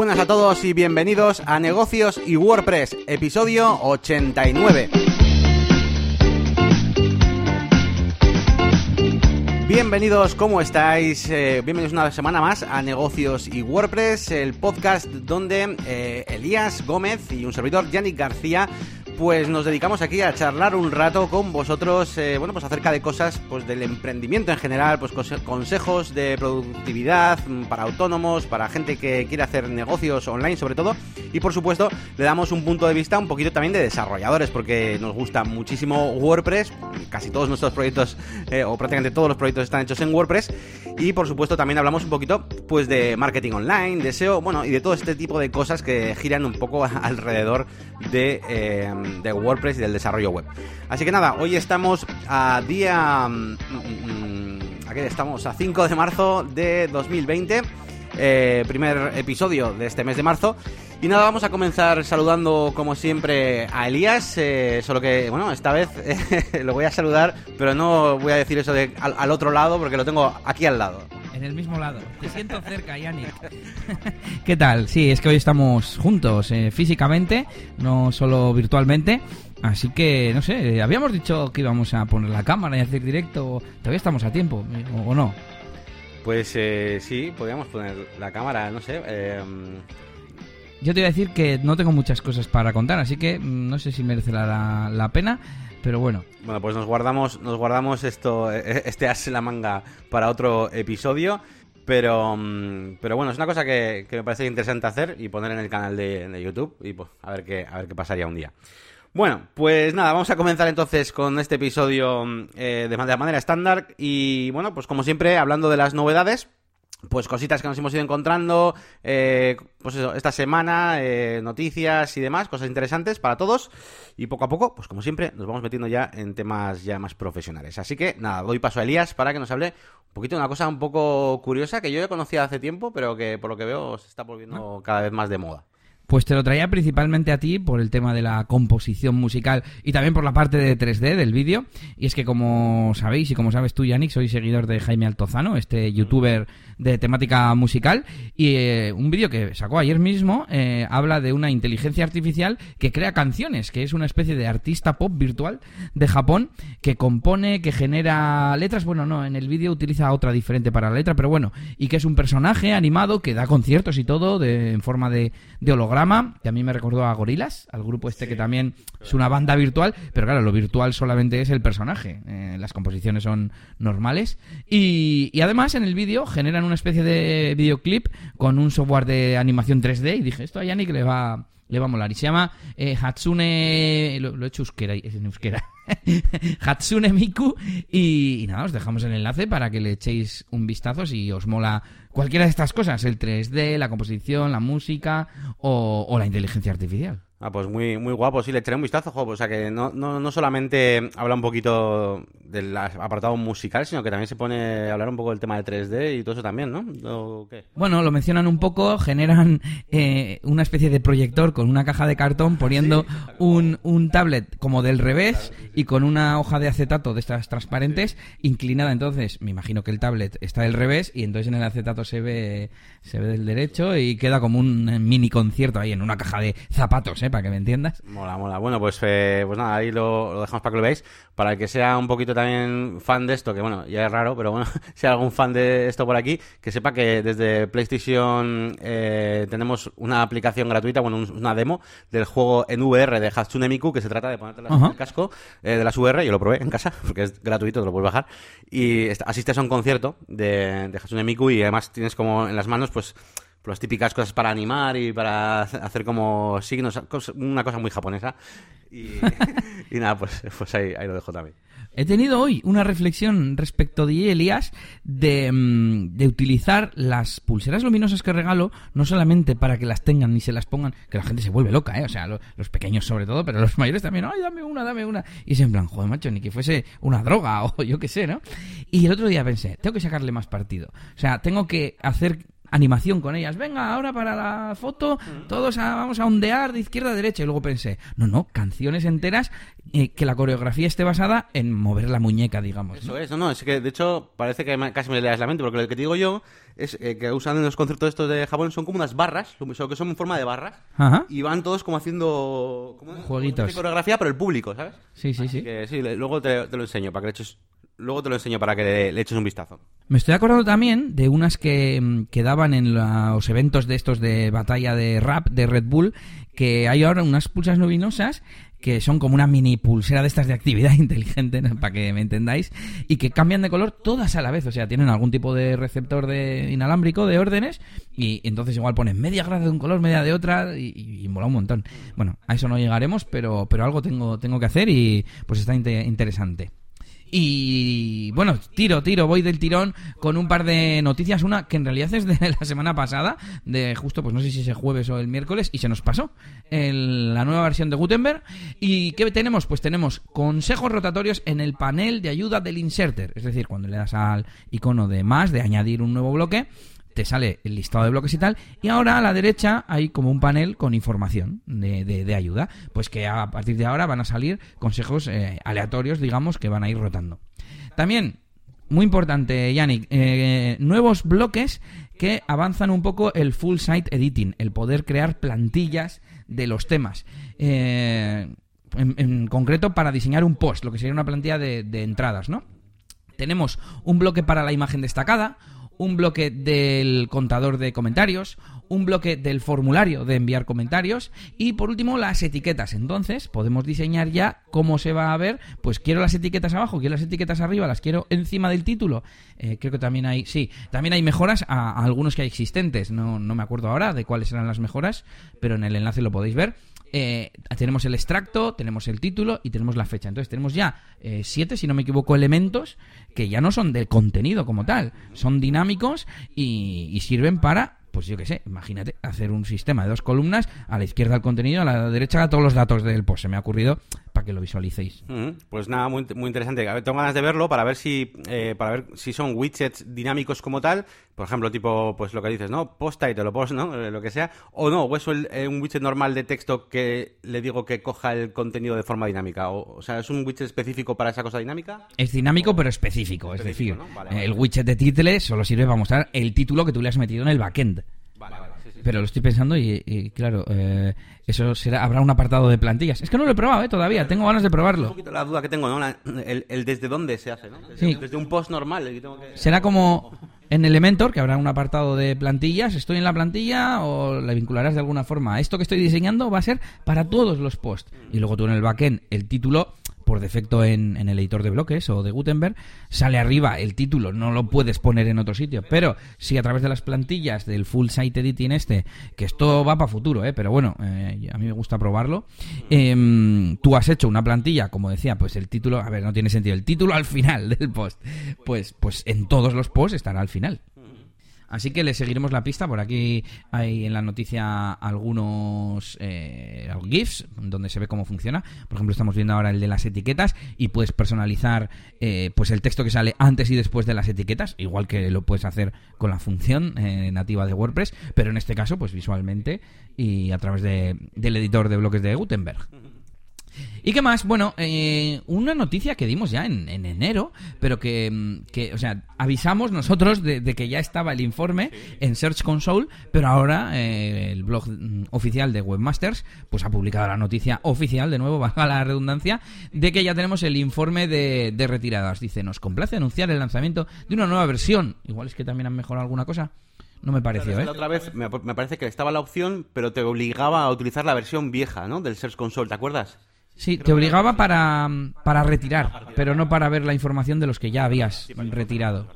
Buenas a todos y bienvenidos a Negocios y WordPress, episodio 89. Bienvenidos, ¿cómo estáis? Eh, bienvenidos una semana más a Negocios y WordPress, el podcast donde eh, Elías Gómez y un servidor, Yannick García, pues nos dedicamos aquí a charlar un rato con vosotros, eh, bueno, pues acerca de cosas pues del emprendimiento en general, pues consejos de productividad mm, para autónomos, para gente que quiere hacer negocios online sobre todo, y por supuesto le damos un punto de vista un poquito también de desarrolladores, porque nos gusta muchísimo WordPress, casi todos nuestros proyectos, eh, o prácticamente todos los proyectos están hechos en WordPress, y por supuesto también hablamos un poquito pues de marketing online, de SEO, bueno, y de todo este tipo de cosas que giran un poco alrededor de... Eh, de WordPress y del desarrollo web. Así que nada, hoy estamos a día... Mm, mm, aquí estamos a 5 de marzo de 2020. Eh, primer episodio de este mes de marzo. Y nada, vamos a comenzar saludando como siempre a Elías, eh, solo que, bueno, esta vez lo voy a saludar, pero no voy a decir eso de al, otro lado porque lo tengo aquí al lado. En el mismo lado. Te siento cerca, Yannick. ¿Qué tal? Sí, es que hoy estamos juntos eh, físicamente, no solo virtualmente. Así que, no sé, habíamos dicho que íbamos a poner la cámara y hacer directo. Todavía estamos a tiempo, ¿o, no? Pues eh, sí, podríamos poner la cámara, no sé. Eh, yo te iba a decir que no tengo muchas cosas para contar, así que mm, no sé si merece la, pena, pero bueno. Bueno, pues nos guardamos, nos guardamos esto, e, e, este as en la manga para otro episodio. Pero, mm, pero bueno, es una cosa que, me parece interesante hacer y poner en el canal de, YouTube y pues a ver qué, a ver qué pasaría un día. Bueno, pues nada, vamos a comenzar entonces con este episodio mm, eh, de manera estándar y bueno, pues como siempre hablando de las novedades pues cositas que nos hemos ido encontrando, eh, pues eso, esta semana, eh, noticias y demás, cosas interesantes para todos. Y poco a poco, pues como siempre, nos vamos metiendo ya en temas ya más profesionales. Así que nada, doy paso a Elías para que nos hable un poquito de una cosa un poco curiosa que yo ya conocía hace tiempo, pero que por lo que veo se está volviendo cada vez más de moda. Pues te lo traía principalmente a ti por el tema de la composición musical y también por la parte de 3D del vídeo. Y es que como sabéis y como sabes tú, Yannick, soy seguidor de Jaime Altozano, este youtuber de temática musical. Y eh, un vídeo que sacó ayer mismo eh, habla de una inteligencia artificial que crea canciones, que es una especie de artista pop virtual de Japón que compone, que genera letras. Bueno, no, en el vídeo utiliza otra diferente para la letra, pero bueno, y que es un personaje animado que da conciertos y todo de, en forma de, de holograma que a mí me recordó a Gorilas, al grupo este que también es una banda virtual, pero claro, lo virtual solamente es el personaje, eh, las composiciones son normales. Y, además en el vídeo generan una especie de videoclip con un software de animación 3D y dije, esto a Yannick le va, le va a molar. Y se llama eh, Hatsune... Lo, he hecho euskera, es en euskera. Hatsune Miku. Y, nada, os dejamos el enlace para que le echéis un vistazo si os mola cualquiera de estas cosas, el 3D, la composición, la música o la inteligencia artificial. Ah, pues muy, muy guapo, sí, le echaré un vistazo, jo, o sea que no, no, no solamente habla un poquito del apartado musical, sino que también se pone a hablar un poco del tema de 3D y todo eso también, ¿no? Bueno, lo mencionan un poco, generan eh, una especie de proyector con una caja de cartón poniendo un, un, tablet como del revés y con una hoja de acetato de estas transparentes inclinada, entonces me imagino que el tablet está del revés y entonces en el acetato se ve, se ve del derecho y queda como un mini concierto ahí en una caja de zapatos, ¿eh? Para que me entiendas. Mola, mola. Bueno, pues, eh, pues nada, ahí lo, dejamos para que lo veáis. Para el que sea un poquito también fan de esto, que bueno, ya es raro, pero bueno, si hay algún fan de esto por aquí, que sepa que desde PlayStation eh, tenemos una aplicación gratuita, bueno, una demo del juego en VR de Hatsune Miku, que se trata de ponerte el casco eh, de las VR, yo lo probé en casa, porque es gratuito, te lo puedes bajar, y asistes a un concierto de, de Hatsune Miku y además tienes como en las manos, pues las típicas cosas para animar y para hacer como signos, una cosa muy japonesa. Y, nada, pues, pues ahí, lo dejo también. He tenido hoy una reflexión respecto de Elías de, mm, de, utilizar las pulseras luminosas que regalo no solamente para que las tengan ni se las pongan, que la gente se vuelve loca, ¿eh? O sea, los pequeños sobre todo, pero los mayores también, ay, dame una, dame una. Y se en plan, joder, macho, ni que fuese una droga o yo qué sé, ¿no? Y el otro día pensé, tengo que sacarle más partido. O sea, tengo que hacer animación con ellas. Venga, ahora para la foto, todos vamos a ondear de izquierda a derecha. Y luego pensé, no, no, canciones enteras eh, que la coreografía esté basada en mover la muñeca, digamos. Eso es, no, no, es que de hecho parece que casi me leas la mente, porque lo que te digo yo es eh, que usan en los conciertos estos de Japón son como unas barras, que son en forma de barras, Ajá. y van todos como haciendo como, Jueguitos. como coreografía, pero el público, ¿sabes? Sí, sí, sí. Que sí, le- luego te, te lo enseño para que le eches, luego te lo enseño para que le, eches un vistazo. Me estoy acordando también de unas que, mm, que daban en los eventos de estos de batalla de rap de Red Bull, que hay ahora unas pulsas luminosas que son como una mini pulsera de estas de actividad inteligente, para que me entendáis, y que cambian de color todas a la vez, o sea, tienen algún tipo de receptor de inalámbrico de órdenes, y entonces igual ponen media grada de un color, media de otra, y, y- mola un montón. Bueno, a eso no llegaremos, pero, pero algo tengo, tengo que hacer y pues está inte- interesante. Y bueno, tiro, tiro, voy del tirón con un par de noticias. Una que en realidad es de la semana pasada, de justo, pues no sé si es el jueves o el miércoles, y se nos pasó la nueva versión de Gutenberg. ¿Y qué tenemos? Pues tenemos consejos rotatorios en el panel de ayuda del inserter. Es decir, cuando le das al icono de más, de añadir un nuevo bloque, te sale el listado de bloques y tal, y ahora a la derecha hay como un panel con información de, de- ayuda, pues que a partir de ahora van a salir consejos eh, aleatorios, digamos, que van a ir rotando. También, muy importante, Yannick, eh, nuevos bloques que avanzan un poco el full site editing, el poder crear plantillas de los temas. Eh, en, en concreto para diseñar un post, lo que sería una plantilla de, de entradas, ¿no? Tenemos un bloque para la imagen destacada, un bloque del contador de comentarios, un bloque del formulario de enviar comentarios y por último las etiquetas. Entonces podemos diseñar ya cómo se va a ver. Pues quiero las etiquetas abajo, quiero las etiquetas arriba, las quiero encima del título. Eh, creo que también hay, sí, también hay mejoras a, algunos que hay existentes. No, no me acuerdo ahora de cuáles eran las mejoras, pero en el enlace lo podéis ver. Eh, tenemos el extracto, tenemos el título y tenemos la fecha. Entonces tenemos ya eh, siete, si no me equivoco, elementos que ya no son del contenido como tal, son dinámicos y, y sirven para, pues yo qué sé, imagínate, hacer un sistema de dos columnas, a la izquierda el contenido, a la derecha todos los datos del post. Se me ha ocurrido para que lo visualicéis. Ujú, Pues nada, muy, muy interesante. A ver, tengo ganas de verlo para ver si eh, para ver si son widgets dinámicos como tal, por ejemplo, tipo pues lo que dices, ¿no? Post title o post, ¿no? Eh, Lo que sea, o no, o el- eh, un widget normal de texto que le digo que coja el contenido de forma dinámica, o, o sea, es un widget específico para esa cosa dinámica. Es dinámico pero específico, es decir, Específico, ¿no? Vale, vale. el widget de títulos solo sirve para mostrar el título que tú le has metido en el backend. Vale, vale, sí, sí. Pero lo estoy pensando y, y, claro, eh, eso será, habrá un apartado de plantillas. Es que no lo he probado, ¿eh? Todavía, tengo ganas de Un probarlo. poquito la duda que tengo, ¿no? La- el, el desde dónde se hace, ¿no? Desde, Sí. desde un post normal. el que tengo que- Será como en Elementor, que habrá un apartado de plantillas. Estoy en la plantilla o la vincularás de alguna forma. Esto que estoy diseñando va a ser para todos los posts. Y luego tú en el backend, el título, por defecto en, el editor de bloques o de Gutenberg, sale arriba el título. No lo puedes poner en otro sitio. Pero si a través de las plantillas del full site editing este, que esto va para futuro, ¿eh? pero bueno, eh, a mí me gusta probarlo. em, tú has hecho una plantilla, como decía, pues el título, a ver, no tiene sentido. El título al final del post. Pues, pues en todos los posts estará al final. Así que le seguiremos la pista. Por aquí hay en la noticia algunos eh, GIFs donde se ve cómo funciona. Por ejemplo, estamos viendo ahora el de las etiquetas y puedes personalizar eh, pues el texto que sale antes y después de las etiquetas, igual que lo puedes hacer con la función eh, nativa de WordPress, pero en este caso, pues visualmente y a través de- del editor de bloques de Gutenberg. ¿Y qué más? Bueno, eh, una noticia que dimos ya en, en enero, pero que, mm, que, o sea, avisamos nosotros de, de que ya estaba el informe en Search Console, pero ahora eh, el blog mm, oficial de Webmasters, pues ha publicado la noticia oficial, de nuevo, valga la redundancia, de que ya tenemos el informe de, de retiradas. Dice, nos complace anunciar el lanzamiento de una nueva versión. Igual es que también han mejorado alguna cosa. No me pareció, ¿eh? La otra vez me, me parece que estaba la opción, pero te obligaba a utilizar la versión vieja, ¿no? Del Search Console, ¿te acuerdas? Sí, te obligaba para, para retirar, pero no para ver la información de los que ya habías retirado.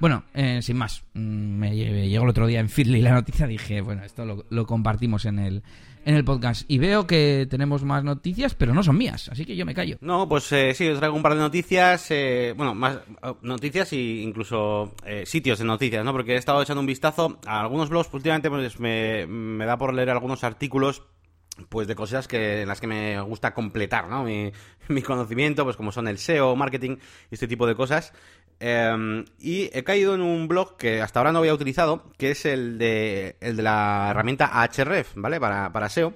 Bueno, eh, sin más, mm, me lle- llegó el otro día en Feedly la noticia, dije, bueno, esto lo, lo compartimos en el, en el podcast. Y veo que tenemos más noticias, pero no son mías, así que yo me callo. No, pues eh, sí, os traigo un par de noticias, eh, bueno, más eh, noticias e incluso eh, sitios de noticias, ¿no? Porque he estado echando un vistazo a algunos blogs, últimamente pues me, me da por leer algunos artículos pues de cosas que en las que me gusta completar, ¿no? Mi, mi conocimiento, pues como son el SEO, marketing y este tipo de cosas. em, y he caído en un blog que hasta ahora no había utilizado, que es el de, el de la herramienta Ahref, ¿vale? Para, para SEO.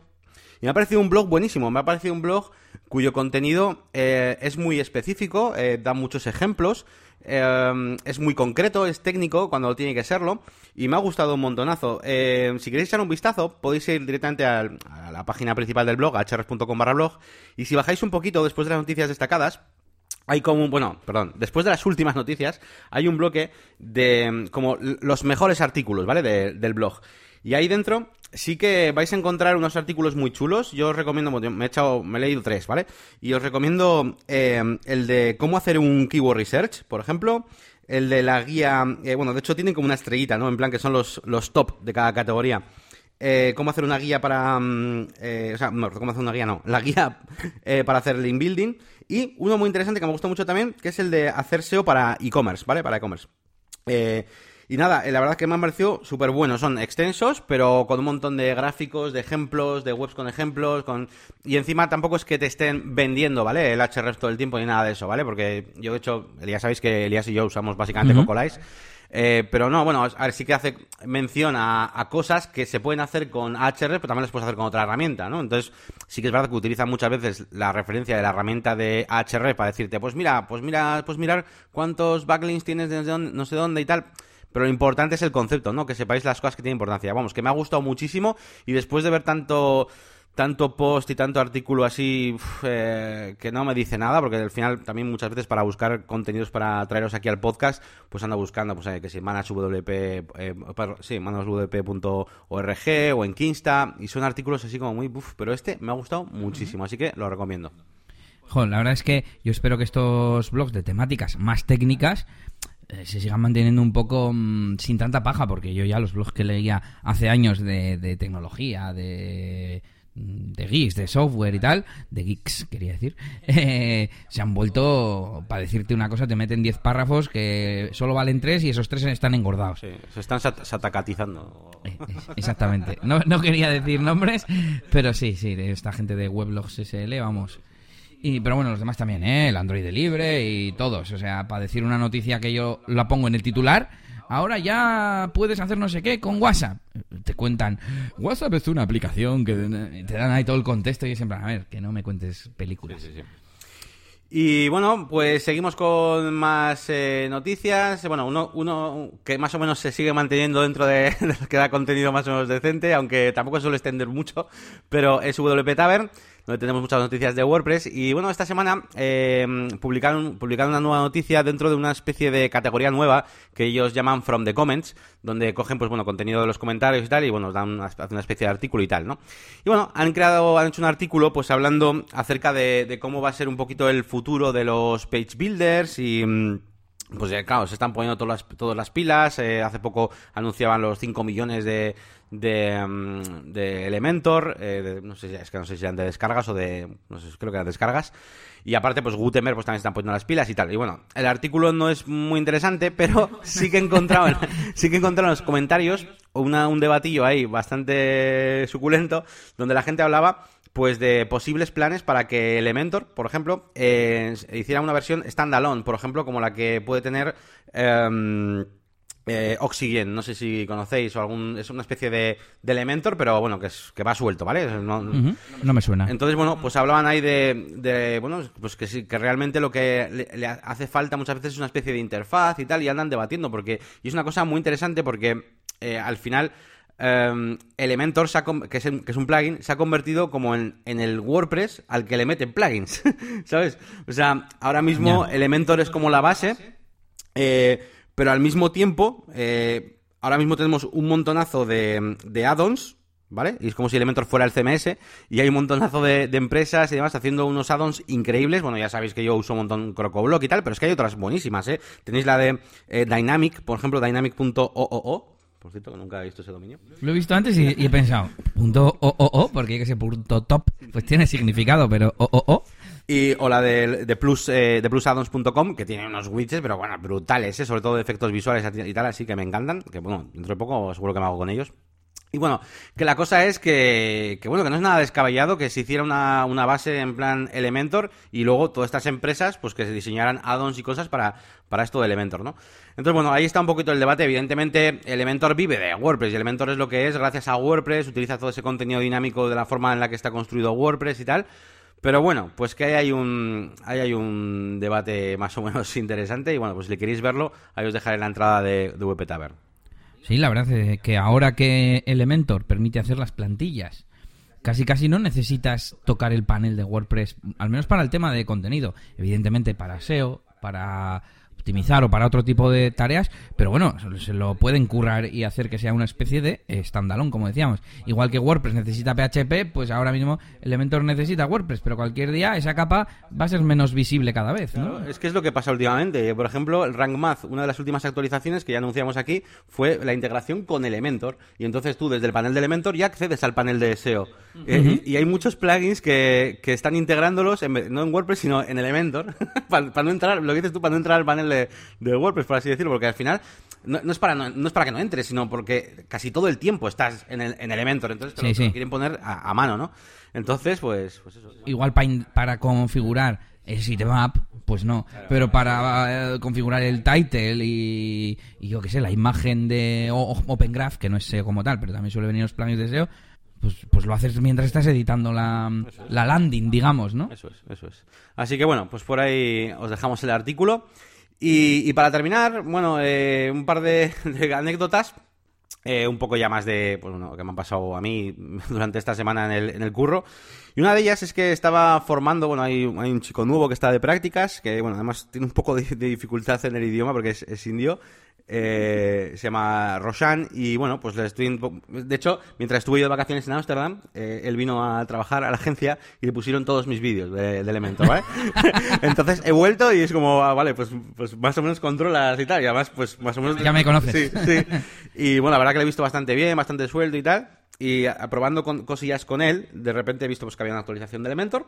Y me ha parecido un blog buenísimo, me ha parecido un blog cuyo contenido eh, es muy específico, eh, da muchos ejemplos, eh, es muy concreto, es técnico cuando tiene que serlo, y me ha gustado un montonazo. si queréis echar un vistazo, podéis ir directamente a la página principal del blog, href.com barra blog, y si bajáis un poquito después de las noticias destacadas, hay como, bueno, perdón, después de las últimas noticias, hay un bloque de como los mejores artículos, ¿vale? del blog. Y ahí dentro sí que vais a encontrar unos artículos muy chulos. Yo os recomiendo, me he, echado, me he leído tres, ¿vale? Y os recomiendo eh, el de cómo hacer un keyword research, por ejemplo. El de la guía, eh, bueno, de hecho tienen como una estrellita, ¿no? En plan que son los, los top de cada categoría. Eh, cómo hacer una guía para... Mm, o sea, no, cómo hacer una guía, no. La guía para hacer link building. Y uno muy interesante que me gusta mucho también, que es el de hacer SEO para e-commerce, ¿vale? Para e-commerce. Eh, y nada, la verdad es que me han parecido súper buenos. Son extensos, pero con un montón de gráficos, de ejemplos, de webs con ejemplos. con Y encima tampoco es que te estén vendiendo, ¿vale? El HRF todo el tiempo ni nada de eso, ¿vale? Porque yo, de hecho, ya sabéis que Elías y yo usamos básicamente uh eh, pero no, bueno, a ver, sí que hace mención a, cosas que se pueden hacer con HR, pero también las puedes hacer con otra herramienta, ¿no? Entonces, sí que es verdad que utilizan muchas veces la referencia de la herramienta de HR para decirte, pues mira, pues mira, pues mirar cuántos backlinks tienes desde no sé dónde y tal. Pero lo importante es el concepto, ¿no? Que sepáis las cosas que tienen importancia. Vamos, que me ha gustado muchísimo y después de ver tanto tanto post y tanto artículo así eh, que no me dice nada, porque al final también muchas veces para buscar contenidos para traeros aquí al podcast, pues ando buscando, pues eh, que si manaswp, eh, sí, manaswp.org o en Kinsta, y son artículos así como muy, uf, pero este me ha gustado muchísimo, así que lo recomiendo. Joder, la verdad es que yo espero que estos blogs de temáticas más técnicas se sigan manteniendo un poco mm, sin tanta paja, porque yo ya los blogs que leía hace años de, tecnología, de de geeks, de software y tal, de geeks quería decir, eh, se han vuelto, para decirte una cosa, te meten 10 párrafos que solo valen 3 y esos 3 están engordados. se están satacatizando. Eh, exactamente. No, no quería decir nombres, pero sí, sí, esta gente de Weblogs SL, vamos. Y, pero bueno, los demás también, ¿eh? El Android libre y todos. O sea, para decir una noticia que yo la pongo en el titular, ahora ya puedes hacer no sé qué con WhatsApp. Te cuentan, WhatsApp es una aplicación que te dan ahí todo el contexto y siempre, a ver, que no me cuentes películas. Y bueno, pues seguimos con más eh, noticias. Bueno, uno, uno que más o menos se sigue manteniendo dentro de, de, que da contenido más o menos decente, aunque tampoco suele extender mucho, pero es WP Tavern donde tenemos muchas noticias de WordPress. Y bueno, esta semana eh, publicaron, publicaron una nueva noticia dentro de una especie de categoría nueva que ellos llaman From the Comments, donde cogen, pues bueno, contenido de los comentarios y tal, y bueno, dan una, especie de artículo y tal, ¿no? Y bueno, han creado, han hecho un artículo, pues hablando acerca de, cómo va a ser un poquito el futuro de los page builders y mm, pues ya, claro, se están poniendo todas las, todas las pilas. Eh, hace poco anunciaban los 5 millones de, de, mm, de Elementor, eh, no sé, es que no sé si eran de descargas o de, no sé, creo que eran descargas. Y aparte, pues Gutenberg pues también están poniendo las pilas y tal. Y bueno, el artículo no es muy interesante, pero sí que he encontrado, sí que he encontrado en los comentarios una, un debatillo ahí bastante suculento, donde la gente hablaba pues de posibles planes para que Elementor, por ejemplo, eh, hiciera una versión standalone, por ejemplo, como la que puede tener... Eh, eh, Oxygen, no sé si conocéis, o algún, es una especie de, de Elementor, pero bueno, que, es, que va suelto, ¿vale? No, me suena. Entonces, bueno, pues hablaban ahí de, bueno, pues que sí, que realmente lo que le, hace falta muchas veces es una especie de interfaz y tal, y andan debatiendo, porque, y es una cosa muy interesante porque eh, al final... Em, Elementor, que, es, que, es, un plugin, se ha convertido como en, en el WordPress al que le meten plugins, ¿sabes? O sea, ahora mismo Elementor es como la base, eh, pero al mismo tiempo, eh, ahora mismo tenemos un montonazo de, de add-ons, ¿vale? Y es como si Elementor fuera el CMS, y hay un montonazo de, empresas y demás haciendo unos add-ons increíbles. Bueno, ya sabéis que yo uso un montón CrocoBlock y tal, pero es que hay otras buenísimas, ¿eh? Tenéis la de eh, Dynamic, por ejemplo, dynamic.oo, por cierto, que nunca he visto ese dominio. Lo he visto antes y, he pensado, punto o, porque ese punto top, pues tiene significado, pero o, o, o. Y, o la de, de, plus, eh, de plusaddons.com, que tiene unos widgets, pero bueno, brutales, ¿eh? sobre todo de efectos visuales y tal, así que me encantan. Que bueno, dentro de poco seguro que me hago con ellos. Y bueno, que la cosa es que, que, bueno, que no es nada descabellado que se hiciera una, una, base en plan Elementor y luego todas estas empresas, pues que se diseñaran add-ons y cosas para, para esto de Elementor, ¿no? Entonces, bueno, ahí está un poquito el debate. Evidentemente, Elementor vive de WordPress y Elementor es lo que es gracias a WordPress, utiliza todo ese contenido dinámico de la forma en la que está construido WordPress y tal. Pero bueno, pues que ahí hay un, ahí hay un debate más o menos interesante y bueno, pues si queréis verlo, ahí os dejaré la entrada de, de WP Tavern. Sí, la verdad es que ahora que Elementor permite hacer las plantillas, casi casi no necesitas tocar el panel de WordPress, al menos para el tema de contenido. Evidentemente para SEO, para optimizar o para otro tipo de tareas, pero bueno, se lo pueden currar y hacer que sea una especie de standalone, como decíamos. Igual que WordPress necesita PHP, pues ahora mismo Elementor necesita WordPress, pero cualquier día esa capa va a ser menos visible cada vez. ¿no? Claro, es que es lo que pasa últimamente. Por ejemplo, el Rank Math, una de las últimas actualizaciones que ya anunciamos aquí, fue la integración con Elementor. Y entonces tú desde el panel de Elementor ya accedes al panel de SEO. Uh -huh. eh, y, y, hay muchos plugins que, que están integrándolos, en, no en WordPress, sino en Elementor, para, para no entrar, lo que dices tú, para no entrar al panel de, de WordPress, por así decirlo, porque al final no, no, es para, no, no, es para que no entres, sino porque casi todo el tiempo estás en, el, en Elementor, entonces te, sí, lo, sí. lo, quieren poner a, a, mano, ¿no? Entonces, pues, pues eso. Igual para, para configurar el sitemap, pues no. Claro, Pero para uh, configurar el title y, y yo qué sé, la imagen de Open Graph, que no es SEO como tal, pero también suele venir los planes de SEO, pues, pues lo haces mientras estás editando la, es. la landing, digamos, ¿no? Eso es, eso es. Así que bueno, pues por ahí os dejamos el artículo. Y, para terminar, bueno, eh, un par de, anécdotas. Eh, un poco ya más de, pues bueno, que me han pasado a mí durante esta semana en el, en el curro. Y una de ellas es que estaba formando, bueno, hay, un chico nuevo que está de prácticas, que bueno, además tiene un poco de, dificultad en el idioma porque es indio, eh, se llama Roshan y bueno, pues le estoy... De hecho, mientras estuve yo de vacaciones en Ámsterdam, eh, él vino a trabajar a la agencia y le pusieron todos mis vídeos de, de Elementor, ¿vale? Entonces he vuelto y es como, ah, vale, pues, pues más o menos controlas y tal, y además pues más o menos... Ya me conoces. Sí, sí. Y bueno, la verdad que lo he visto bastante bien, bastante suelto y tal. Y aprobando con, cosillas con él, de repente he visto pues, que había una actualización de Elementor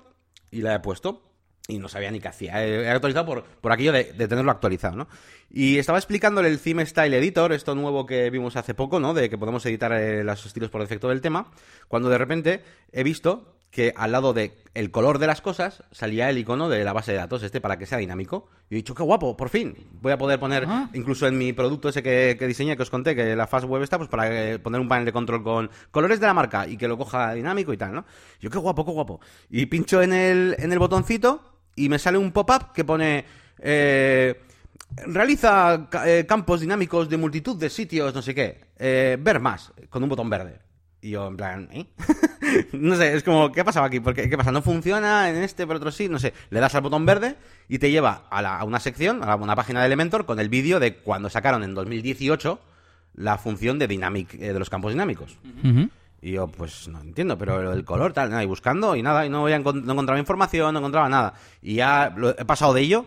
y la he puesto y no sabía ni qué hacía. He actualizado por, por aquello de, de, tenerlo actualizado, ¿no? Y estaba explicándole el Theme Style Editor, esto nuevo que vimos hace poco, ¿no? De que podemos editar eh, los estilos por defecto del tema, cuando de repente he visto que al lado del el color de las cosas salía el icono de la base de datos este para que sea dinámico. Y he dicho, qué guapo, por fin. Voy a poder poner, ah. incluso en mi producto ese que, que, diseñé, que os conté, que la Fast Web está, pues para eh, poner un panel de control con colores de la marca y que lo coja dinámico y tal, ¿no? Yo, qué guapo, qué guapo. Y pincho en el, en el botoncito y me sale un pop-up que pone... Eh, realiza eh, campos dinámicos de multitud de sitios, no sé qué. Eh, ver más, con un botón verde. Y yo, en plan, ¿eh? no sé, es como, ¿qué ha pasado aquí? Porque, ¿Qué pasa? ¿No funciona en este, pero otro sí? No sé. Le das al botón verde y te lleva a, la, una sección, a una página de Elementor con el vídeo de cuando sacaron en 2018 la función de Dynamic, eh, de los campos dinámicos. Uh. Y yo, pues no entiendo, pero el color, tal, nada, y buscando y nada, y no, voy a encont no encontraba información, no encontraba nada. Y ya lo, he pasado de ello.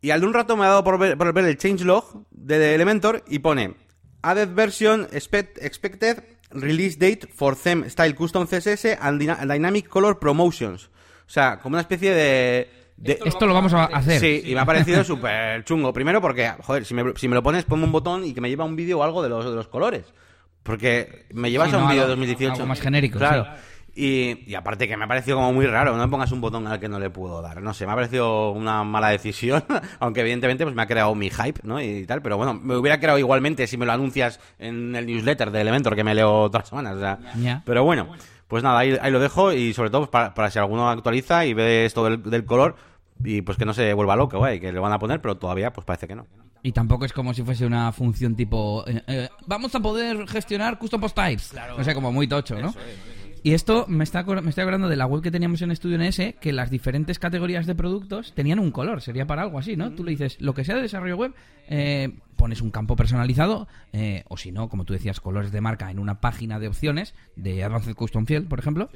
Y al de un rato me ha dado por ver, por ver el changelog de, de Elementor y pone Added version expect, expected release date for theme style custom CSS and dynamic color promotions. O sea, como una especie de... de... Esto, Esto, lo vamos a hacer. Sí, y me ha parecido súper chungo. Primero porque, joder, si me, si me, lo pones, ponme un botón y que me lleva un vídeo o algo de los, de los colores. Porque me llevas sí, a un vídeo de 2018. Algo más genérico. Claro. Sí. Y, y, aparte que me ha parecido como muy raro, no me pongas un botón al que no le puedo dar. No sé, me ha parecido una mala decisión, aunque evidentemente pues me ha creado mi hype, ¿no? Y tal, pero bueno, me hubiera creado igualmente si me lo anuncias en el newsletter de Elementor que me leo todas las semanas. O sea, yeah. Pero bueno, pues nada, ahí, ahí, lo dejo y sobre todo pues, para, para, si alguno actualiza y ve esto del, del color y pues que no se vuelva loco, güey, que le van a poner, pero todavía pues parece que no. Y tampoco es como si fuese una función tipo eh, eh, vamos a poder gestionar custom post types. Claro. O sea, como muy tocho, ¿no? Eso es, eso es. Y esto me está me estoy acordando de la web que teníamos en Estudio NS, que las diferentes categorías de productos tenían un color, sería para algo así, ¿no? Mm. Tú le dices, lo que sea de desarrollo web, eh, pones un campo personalizado, eh, o si no, como tú decías, colores de marca en una página de opciones, de Advanced Custom Field, por ejemplo,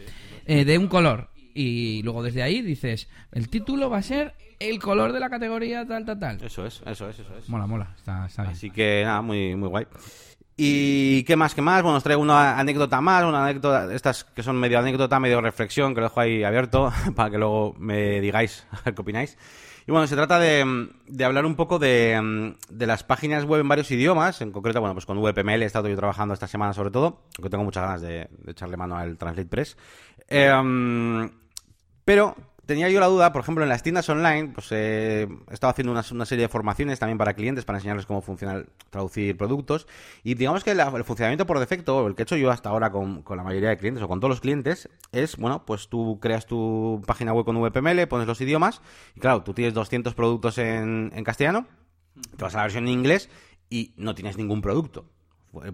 eh, de un color. Y luego desde ahí dices, el título va a ser el color de la categoría tal, tal, tal. Eso es, eso es, eso es. Mola, mola, está, está bien. Así que nada, muy, muy guay. ¿Y qué más, qué más? Bueno, os traigo una anécdota más, una anécdota, estas que son medio anécdota, medio reflexión, que lo dejo ahí abierto para que luego me digáis qué opináis. Y bueno, se trata de, de hablar un poco de, de, las páginas web en varios idiomas. En concreto, bueno, pues con VPML he estado yo trabajando esta semana sobre todo, aunque tengo muchas ganas de, de echarle mano al Translate Press. Eh, pero tenía yo la duda, por ejemplo, en las tiendas online, pues eh, he estado haciendo una, serie de formaciones también para clientes para enseñarles cómo funciona traducir productos. Y digamos que el funcionamiento por defecto, el que he hecho yo hasta ahora con, con, la mayoría de clientes o con todos los clientes, es, bueno, pues tú creas tu página web con VPML, pones los idiomas, y claro, tú tienes 200 productos en, en castellano, te vas a la versión en inglés y no tienes ningún producto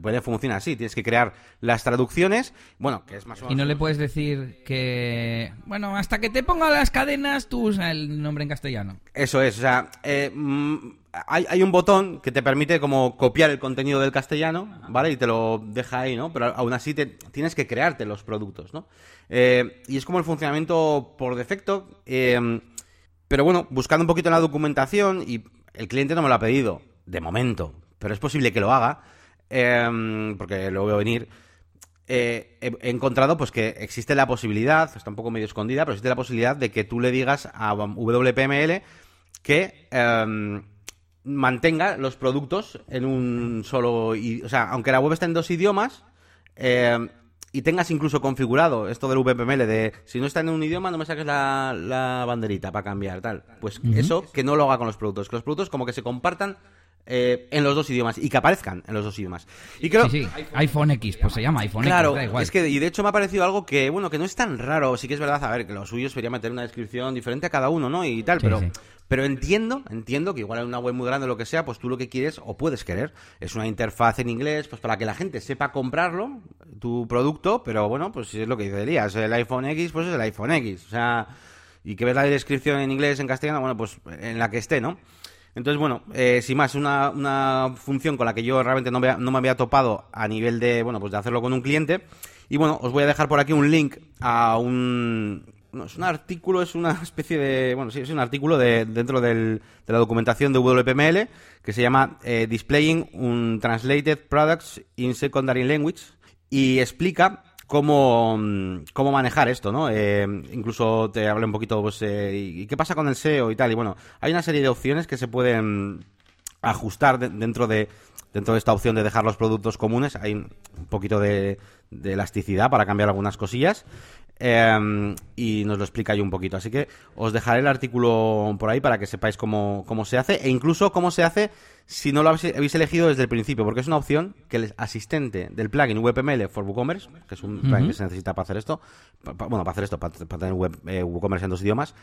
puede funcionar así. Tienes que crear las traducciones, bueno, que es más o menos... Y no le puedes decir que, bueno, hasta que te ponga las cadenas tú usa el nombre en castellano. Eso es, o sea, eh, hay, hay, un botón que te permite como copiar el contenido del castellano, ¿vale? Y te lo deja ahí, ¿no? Pero aún así te, tienes que crearte los productos, ¿no? Eh, y es como el funcionamiento por defecto. Eh, pero bueno, buscando un poquito en la documentación, y el cliente no me lo ha pedido, de momento, pero es posible que lo haga eh, porque lo veo venir. Eh, he, encontrado pues que existe la posibilidad, está un poco medio escondida, pero existe la posibilidad de que tú le digas a WPML que eh, mantenga los productos en un solo... O sea, aunque la web esté en dos idiomas, eh, y tengas incluso configurado esto del VPML de si no está en un idioma no me saques la, la banderita para cambiar, tal. Pues uh -huh. eso que no lo haga con los productos, que los productos como que se compartan eh, en los dos idiomas y que aparezcan en los dos idiomas. Y creo, sí, sí. iPhone X, pues se llama iPhone claro, X. Igual. es que y de hecho me ha parecido algo que bueno que no es tan raro. Sí que es verdad, a ver, que lo suyo sería meter una descripción diferente a cada uno, ¿no? Y tal, Sí, pero pero entiendo, entiendo que igual en una web muy grande o lo que sea, pues tú lo que quieres o puedes querer es una interfaz en inglés, pues para que la gente sepa comprarlo, tu producto, pero bueno, pues es lo que dice Elías, el iPhone X, pues es el iPhone X, o sea, y que ves la descripción en inglés, en castellano, bueno, pues en la que esté, ¿no? Entonces, bueno, eh, sin más, una, una función con la que yo realmente no me, no me había topado a nivel de, bueno, pues de hacerlo con un cliente. Y bueno, os voy a dejar por aquí un link a un... Es un artículo, es una especie de... Bueno, sí, es un artículo de, dentro del, de la documentación de WPML que se llama eh, Displaying un Translated Products in Secondary Language y explica cómo, cómo manejar esto, ¿no? Eh, incluso te hablé un poquito, pues, eh, ¿y qué pasa con el SEO y tal? Y bueno, hay una serie de opciones que se pueden ajustar de, dentro de dentro de esta opción de dejar los productos comunes. Hay un poquito de, de elasticidad para cambiar algunas cosillas. Eh, y nos lo explica yo un poquito. Así que os dejaré el artículo por ahí para que sepáis cómo, cómo se hace e incluso cómo se hace si no lo habéis, habéis elegido desde el principio, porque es una opción que el asistente del plugin WPML for WooCommerce, que es un plugin uh -huh. que se necesita para hacer esto, pa, pa, bueno, para hacer esto, para, tener web, eh, WooCommerce en dos idiomas,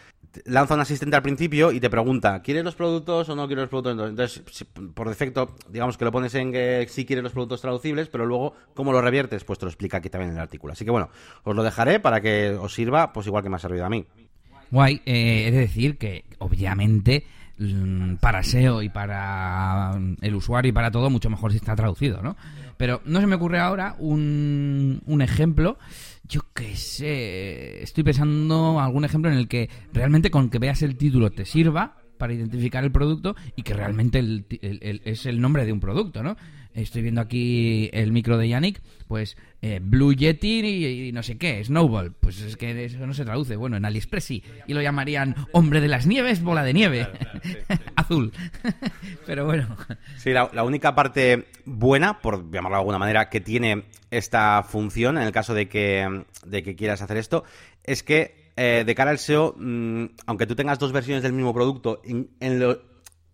lanza un asistente al principio y te pregunta, ¿quieres los productos o no quieres los productos? Entonces, si, por defecto, digamos que lo pones en que sí quieres los productos traducibles, pero luego, ¿cómo lo reviertes? Pues te lo explica aquí también el artículo. Así que bueno, os lo dejaré para que os sirva, pues igual que me ha servido a mí. Guay, eh, de decir que obviamente mm, para SEO y para mm, el usuario y para todo mucho mejor si está traducido, ¿no? Pero no se me ocurre ahora un, un ejemplo, yo qué sé, estoy pensando algún ejemplo en el que realmente con que veas el título te sirva para identificar el producto y que realmente el, el, el, es el nombre de un producto, ¿no? Estoy viendo aquí el micro de Yannick, pues eh, Blue Yeti y, y, no sé qué, Snowball. Pues es que eso no se traduce. Bueno, en AliExpress sí. Y lo llamarían Hombre de las Nieves, Bola de Nieve. Claro, sí, sí. Azul. Pero bueno. Sí, la, la, única parte buena, por llamarlo de alguna manera, que tiene esta función, en el caso de que, de que quieras hacer esto, es que eh, de cara al SEO, mmm, aunque tú tengas dos versiones del mismo producto, en, en lo,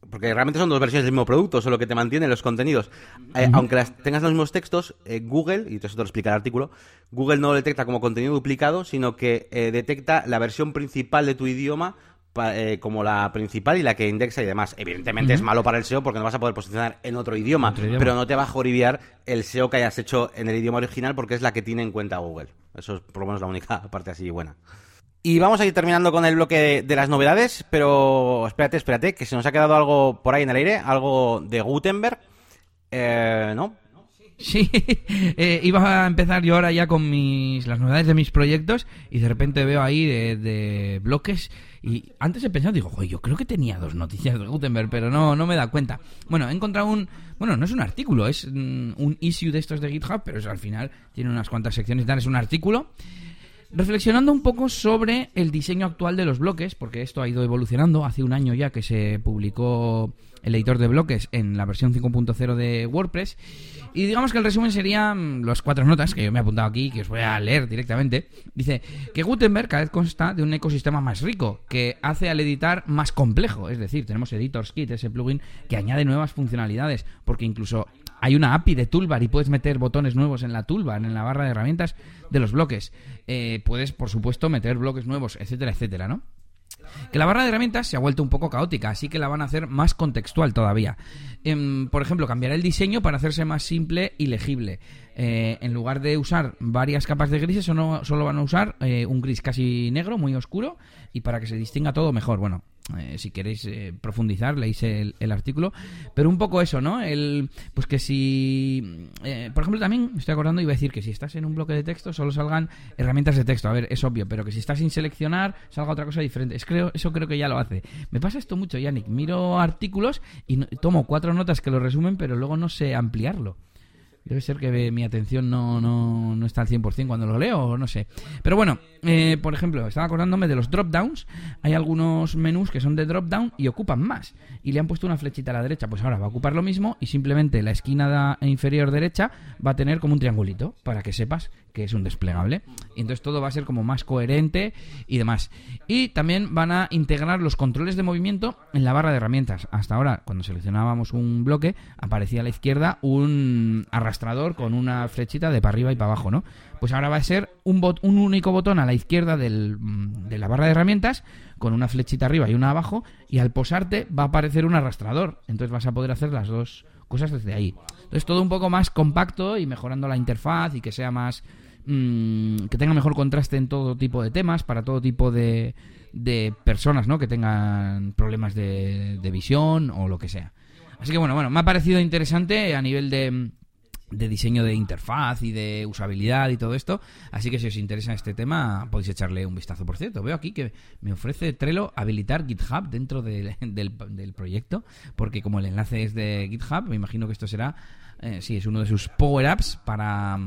porque realmente son dos versiones del mismo producto, solo que te mantienen los contenidos. Eh, uh -huh. Aunque las, tengas los mismos textos, eh, Google, y eso te lo explica el artículo, Google no lo detecta como contenido duplicado, sino que eh, detecta la versión principal de tu idioma como la principal y la que indexa y demás. Evidentemente uh -huh. es malo para el SEO porque no vas a poder posicionar en otro idioma, otro idioma, pero no te va a joribiar el SEO que hayas hecho en el idioma original porque es la que tiene en cuenta Google. Eso es por lo menos la única parte así buena. Y vamos a ir terminando con el bloque de, las novedades, pero espérate, espérate, que se nos ha quedado algo por ahí en el aire, algo de Gutenberg, eh, ¿no? Sí, eh, iba a empezar yo ahora ya con mis las novedades de mis proyectos y de repente veo ahí de, bloques y antes he pensado, digo, yo creo que tenía dos noticias de Gutenberg, pero no, no me da cuenta. Bueno, he encontrado un, bueno, no es un artículo, es un issue de estos de GitHub, pero es, al final tiene unas cuantas secciones tal, es un artículo Reflexionando un poco sobre el diseño actual de los bloques, porque esto ha ido evolucionando, hace un año ya que se publicó el editor de bloques en la versión 5.0 de WordPress, y digamos que el resumen serían las cuatro notas que yo me he apuntado aquí, que os voy a leer directamente. Dice que Gutenberg cada vez consta de un ecosistema más rico, que hace al editar más complejo, es decir, tenemos Editors Kit, ese plugin que añade nuevas funcionalidades, porque incluso hay una API de toolbar y puedes meter botones nuevos en la toolbar, en la barra de herramientas de los bloques. Eh, puedes, por supuesto, meter bloques nuevos, etcétera, etcétera, ¿no? Que la barra de herramientas se ha vuelto un poco caótica, así que la van a hacer más contextual todavía. Em, por ejemplo, cambiará el diseño para hacerse más simple y legible. Eh, en lugar de usar varias capas de grises, solo, solo van a usar eh, un gris casi negro, muy oscuro, y para que se distinga todo mejor. Bueno, eh, si queréis profundizar, leéis el, artículo. Pero un poco eso, ¿no? El, pues que si. por ejemplo, también estoy acordando, iba a decir que si estás en un bloque de texto, solo salgan herramientas de texto. A ver, es obvio, pero que si estás sin seleccionar, salga otra cosa diferente. Es, creo, eso creo que ya lo hace. Me pasa esto mucho, Yannick. Miro artículos y tomo cuatro notas que lo resumen, pero luego no sé ampliarlo. Debe ser que mi atención no, no, no está al 100% cuando lo leo, o no sé. Pero bueno, eh, por ejemplo, estaba acordándome de los drop-downs. Hay algunos menús que son de drop-down y ocupan más. Y le han puesto una flechita a la derecha. Pues ahora va a ocupar lo mismo y simplemente la esquina inferior derecha va a tener como un triangulito para que sepas que es un desplegable. Y entonces todo va a ser como más coherente y demás. Y también van a integrar los controles de movimiento en la barra de herramientas. Hasta ahora, cuando seleccionábamos un bloque, aparecía a la izquierda un arrastrador con una flechita de para arriba y para abajo, ¿no? Pues ahora va a ser un, bot un único botón a la izquierda del, mm, de la barra de herramientas con una flechita arriba y una abajo y al posarte va a aparecer un arrastrador. Entonces vas a poder hacer las dos cosas desde ahí. Entonces todo un poco más compacto y mejorando la interfaz y que sea más Mm, que tenga mejor contraste en todo tipo de temas, para todo tipo de, de personas, ¿no? Que tengan problemas de, de, visión o lo que sea. Así que bueno, bueno, me ha parecido interesante a nivel de, de diseño de interfaz y de usabilidad y todo esto. Así que si os interesa este tema, podéis echarle un vistazo. Por cierto, veo aquí que me ofrece Trello habilitar GitHub dentro del, del, proyecto, porque como el enlace es de GitHub, me imagino que esto será, eh, sí, es uno de sus power-ups para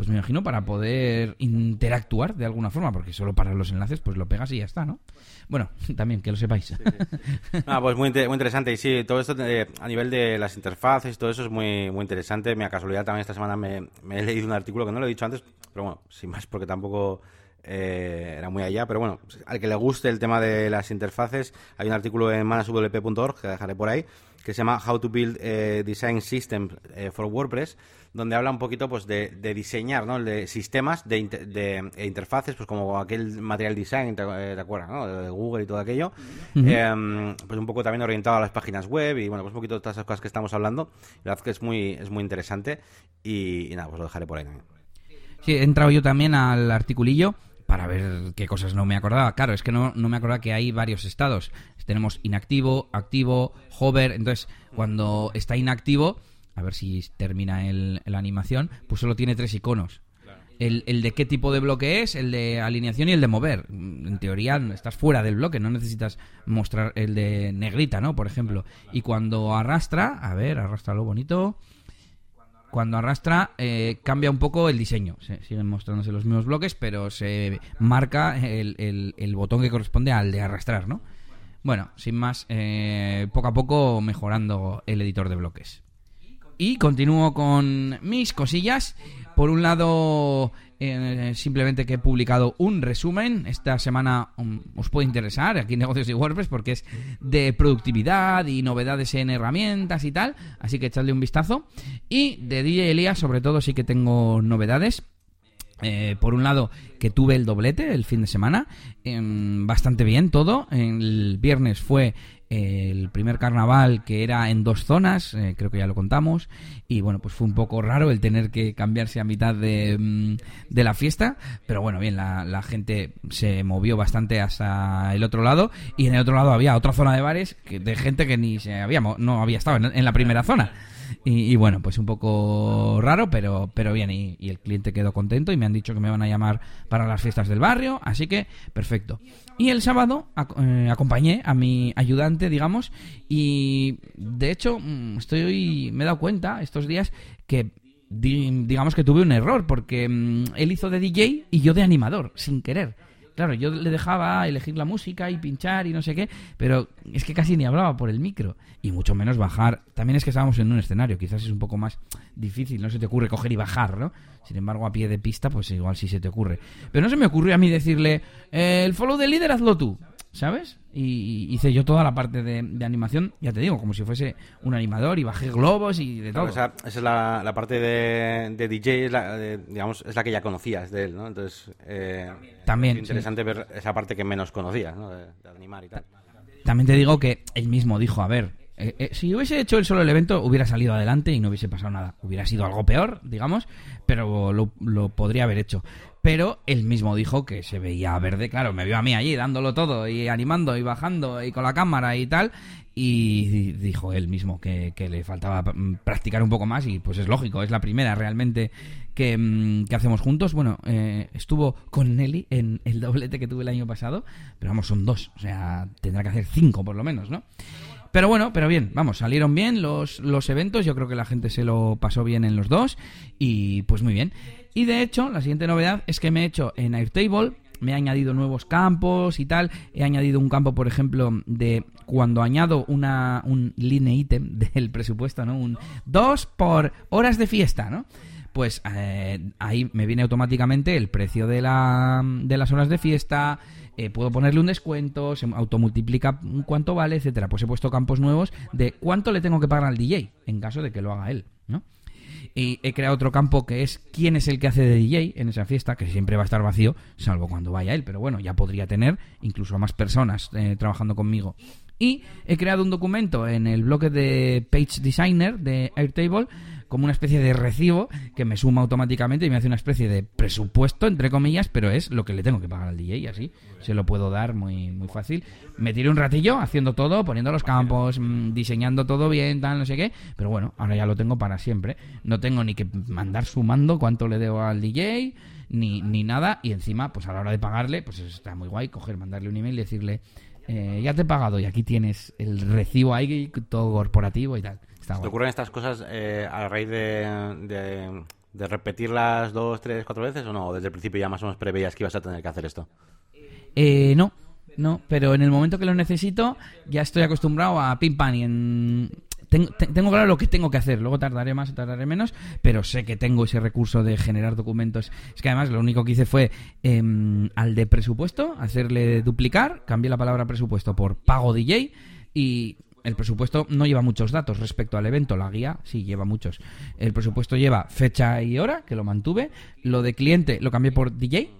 pues me imagino para poder interactuar de alguna forma, porque solo para los enlaces pues lo pegas y ya está, ¿no? Bueno, también que lo sepáis. Ah, pues muy, muy interesante. Y sí, todo esto eh, a nivel de las interfaces, todo eso es muy, muy interesante. Mi casualidad también esta semana me, he leído un artículo que no lo he dicho antes, pero bueno, sin más, porque tampoco eh, era muy allá. Pero bueno, al que le guste el tema de las interfaces, hay un artículo en manaswp.org que dejaré por ahí, que se llama How to Build a Design System eh, for WordPress donde habla un poquito pues de, diseñar, ¿no? De sistemas de, de, interfaces, pues como aquel material design, ¿te, eh, acuerdas, no? De Google y todo aquello. Em, pues un poco también orientado a las páginas web y bueno, pues un poquito de todas esas cosas que estamos hablando. La verdad que es muy, es muy interesante y, nada, pues lo dejaré por ahí también. Sí, he entrado yo también al articulillo para ver qué cosas no me acordaba. Claro, es que no, no me acordaba que hay varios estados. Tenemos inactivo, activo, hover. Entonces, cuando está inactivo, a ver si termina el, la animación, pues solo tiene tres iconos. El, el, de qué tipo de bloque es, el de alineación y el de mover. En teoría estás fuera del bloque, no necesitas mostrar el de negrita, ¿no? Por ejemplo. Y cuando arrastra, a ver, arrastra lo bonito. Cuando arrastra, eh, cambia un poco el diseño. siguen mostrándose los mismos bloques, pero se marca el, el, el, botón que corresponde al de arrastrar, ¿no? Bueno, sin más, eh, poco a poco mejorando el editor de bloques. Y continúo con mis cosillas. Por un lado, eh, simplemente que he publicado un resumen. Esta semana um, os puede interesar aquí en Negocios y WordPress porque es de productividad y novedades en herramientas y tal. Así que echadle un vistazo. Y de DJ Elías, sobre todo, sí que tengo novedades. Eh, por un lado, que tuve el doblete el fin de semana, em, bastante bien todo. El viernes fue el primer carnaval que era en dos zonas, eh, creo que ya lo contamos, y bueno, pues fue un poco raro el tener que cambiarse a mitad de, mm, la fiesta, pero bueno, bien, la, la, gente se movió bastante hasta el otro lado, y en el otro lado había otra zona de bares que, de gente que ni se había, no había estado en la primera zona. Y, bueno, pues un poco raro, pero, pero bien, y, el cliente quedó contento y me han dicho que me van a llamar para las fiestas del barrio, así que perfecto. Y el sábado eh, acompañé a mi ayudante, digamos, y de hecho mm, estoy me he dado cuenta estos días que digamos que tuve un error, porque mm, él hizo de DJ y yo de animador, sin querer. Claro, yo le dejaba elegir la música y pinchar y no sé qué, pero es que casi ni hablaba por el micro. Y mucho menos bajar. También es que estábamos en un escenario, quizás es un poco más difícil, no se te ocurre coger y bajar, ¿no? Sin embargo, a pie de pista, pues igual sí se te ocurre. Pero no se me ocurrió a mí decirle, eh, el follow de líder hazlo tú. ¿Sabes? Y hice yo toda la parte de, animación, ya te digo, como si fuese un animador y bajé globos y de todo. esa, es la, parte de, DJ, es la, digamos, es la que ya conocías de él, ¿no? Entonces, eh, también. Es interesante ver esa parte que menos conocías, ¿no? De, animar y tal. También te digo que él mismo dijo, a ver, eh, eh, si hubiese hecho el solo el evento, hubiera salido adelante y no hubiese pasado nada. Hubiera sido algo peor, digamos, pero lo, lo podría haber hecho pero él mismo dijo que se veía verde, claro, me vio a mí allí dándolo todo y animando y bajando y con la cámara y tal, y dijo él mismo que, le faltaba practicar un poco más y pues es lógico, es la primera realmente que, mm, hacemos juntos. Bueno, eh, estuvo con Nelly en el doblete que tuve el año pasado, pero vamos, son dos, o sea, tendrá que hacer cinco por lo menos, ¿no? Pero bueno, pero bien, vamos, salieron bien los, los eventos, yo creo que la gente se lo pasó bien en los dos y pues muy bien. Y de hecho, la siguiente novedad es que me he hecho en Airtable, me he añadido nuevos campos y tal. He añadido un campo, por ejemplo, de cuando añado una, un line item del presupuesto, ¿no? Un 2 por horas de fiesta, ¿no? Pues eh, ahí me viene automáticamente el precio de, la, de las horas de fiesta, eh, puedo ponerle un descuento, se automultiplica cuánto vale, etcétera. Pues he puesto campos nuevos de cuánto le tengo que pagar al DJ en caso de que lo haga él, ¿no? Y he creado otro campo que es quién es el que hace de DJ en esa fiesta, que siempre va a estar vacío, salvo cuando vaya él. Pero bueno, ya podría tener incluso más personas eh, trabajando conmigo. Y he creado un documento en el bloque de Page Designer de Airtable como una especie de recibo que me suma automáticamente y me hace una especie de presupuesto, entre comillas, pero es lo que le tengo que pagar al DJ y así se lo puedo dar muy, muy fácil. Me tiré un ratillo haciendo todo, poniendo los campos, mm, diseñando todo bien, tal, no sé qué, pero bueno, ahora ya lo tengo para siempre. No tengo ni que mandar sumando cuánto le debo al DJ, ni, ni nada, y encima, pues a la hora de pagarle, pues está muy guay coger, mandarle un email y decirle, eh, ya te he pagado y aquí tienes el recibo ahí, todo corporativo y tal. ¿Te ocurren estas cosas eh, a raíz de, de, repetirlas dos, tres, cuatro veces o no? desde el principio ya más o menos preveías que ibas a tener que hacer esto? Eh, no, no, pero en el momento que lo necesito ya estoy acostumbrado a pim pam y en... Tengo, tengo, claro lo que tengo que hacer, luego tardaré más o tardaré menos, pero sé que tengo ese recurso de generar documentos. Es que además lo único que hice fue em, al de presupuesto, hacerle duplicar, cambié la palabra presupuesto por pago DJ y el presupuesto no lleva muchos datos respecto al evento, la guía sí lleva muchos. El presupuesto lleva fecha y hora, que lo mantuve, lo de cliente lo cambié por DJ.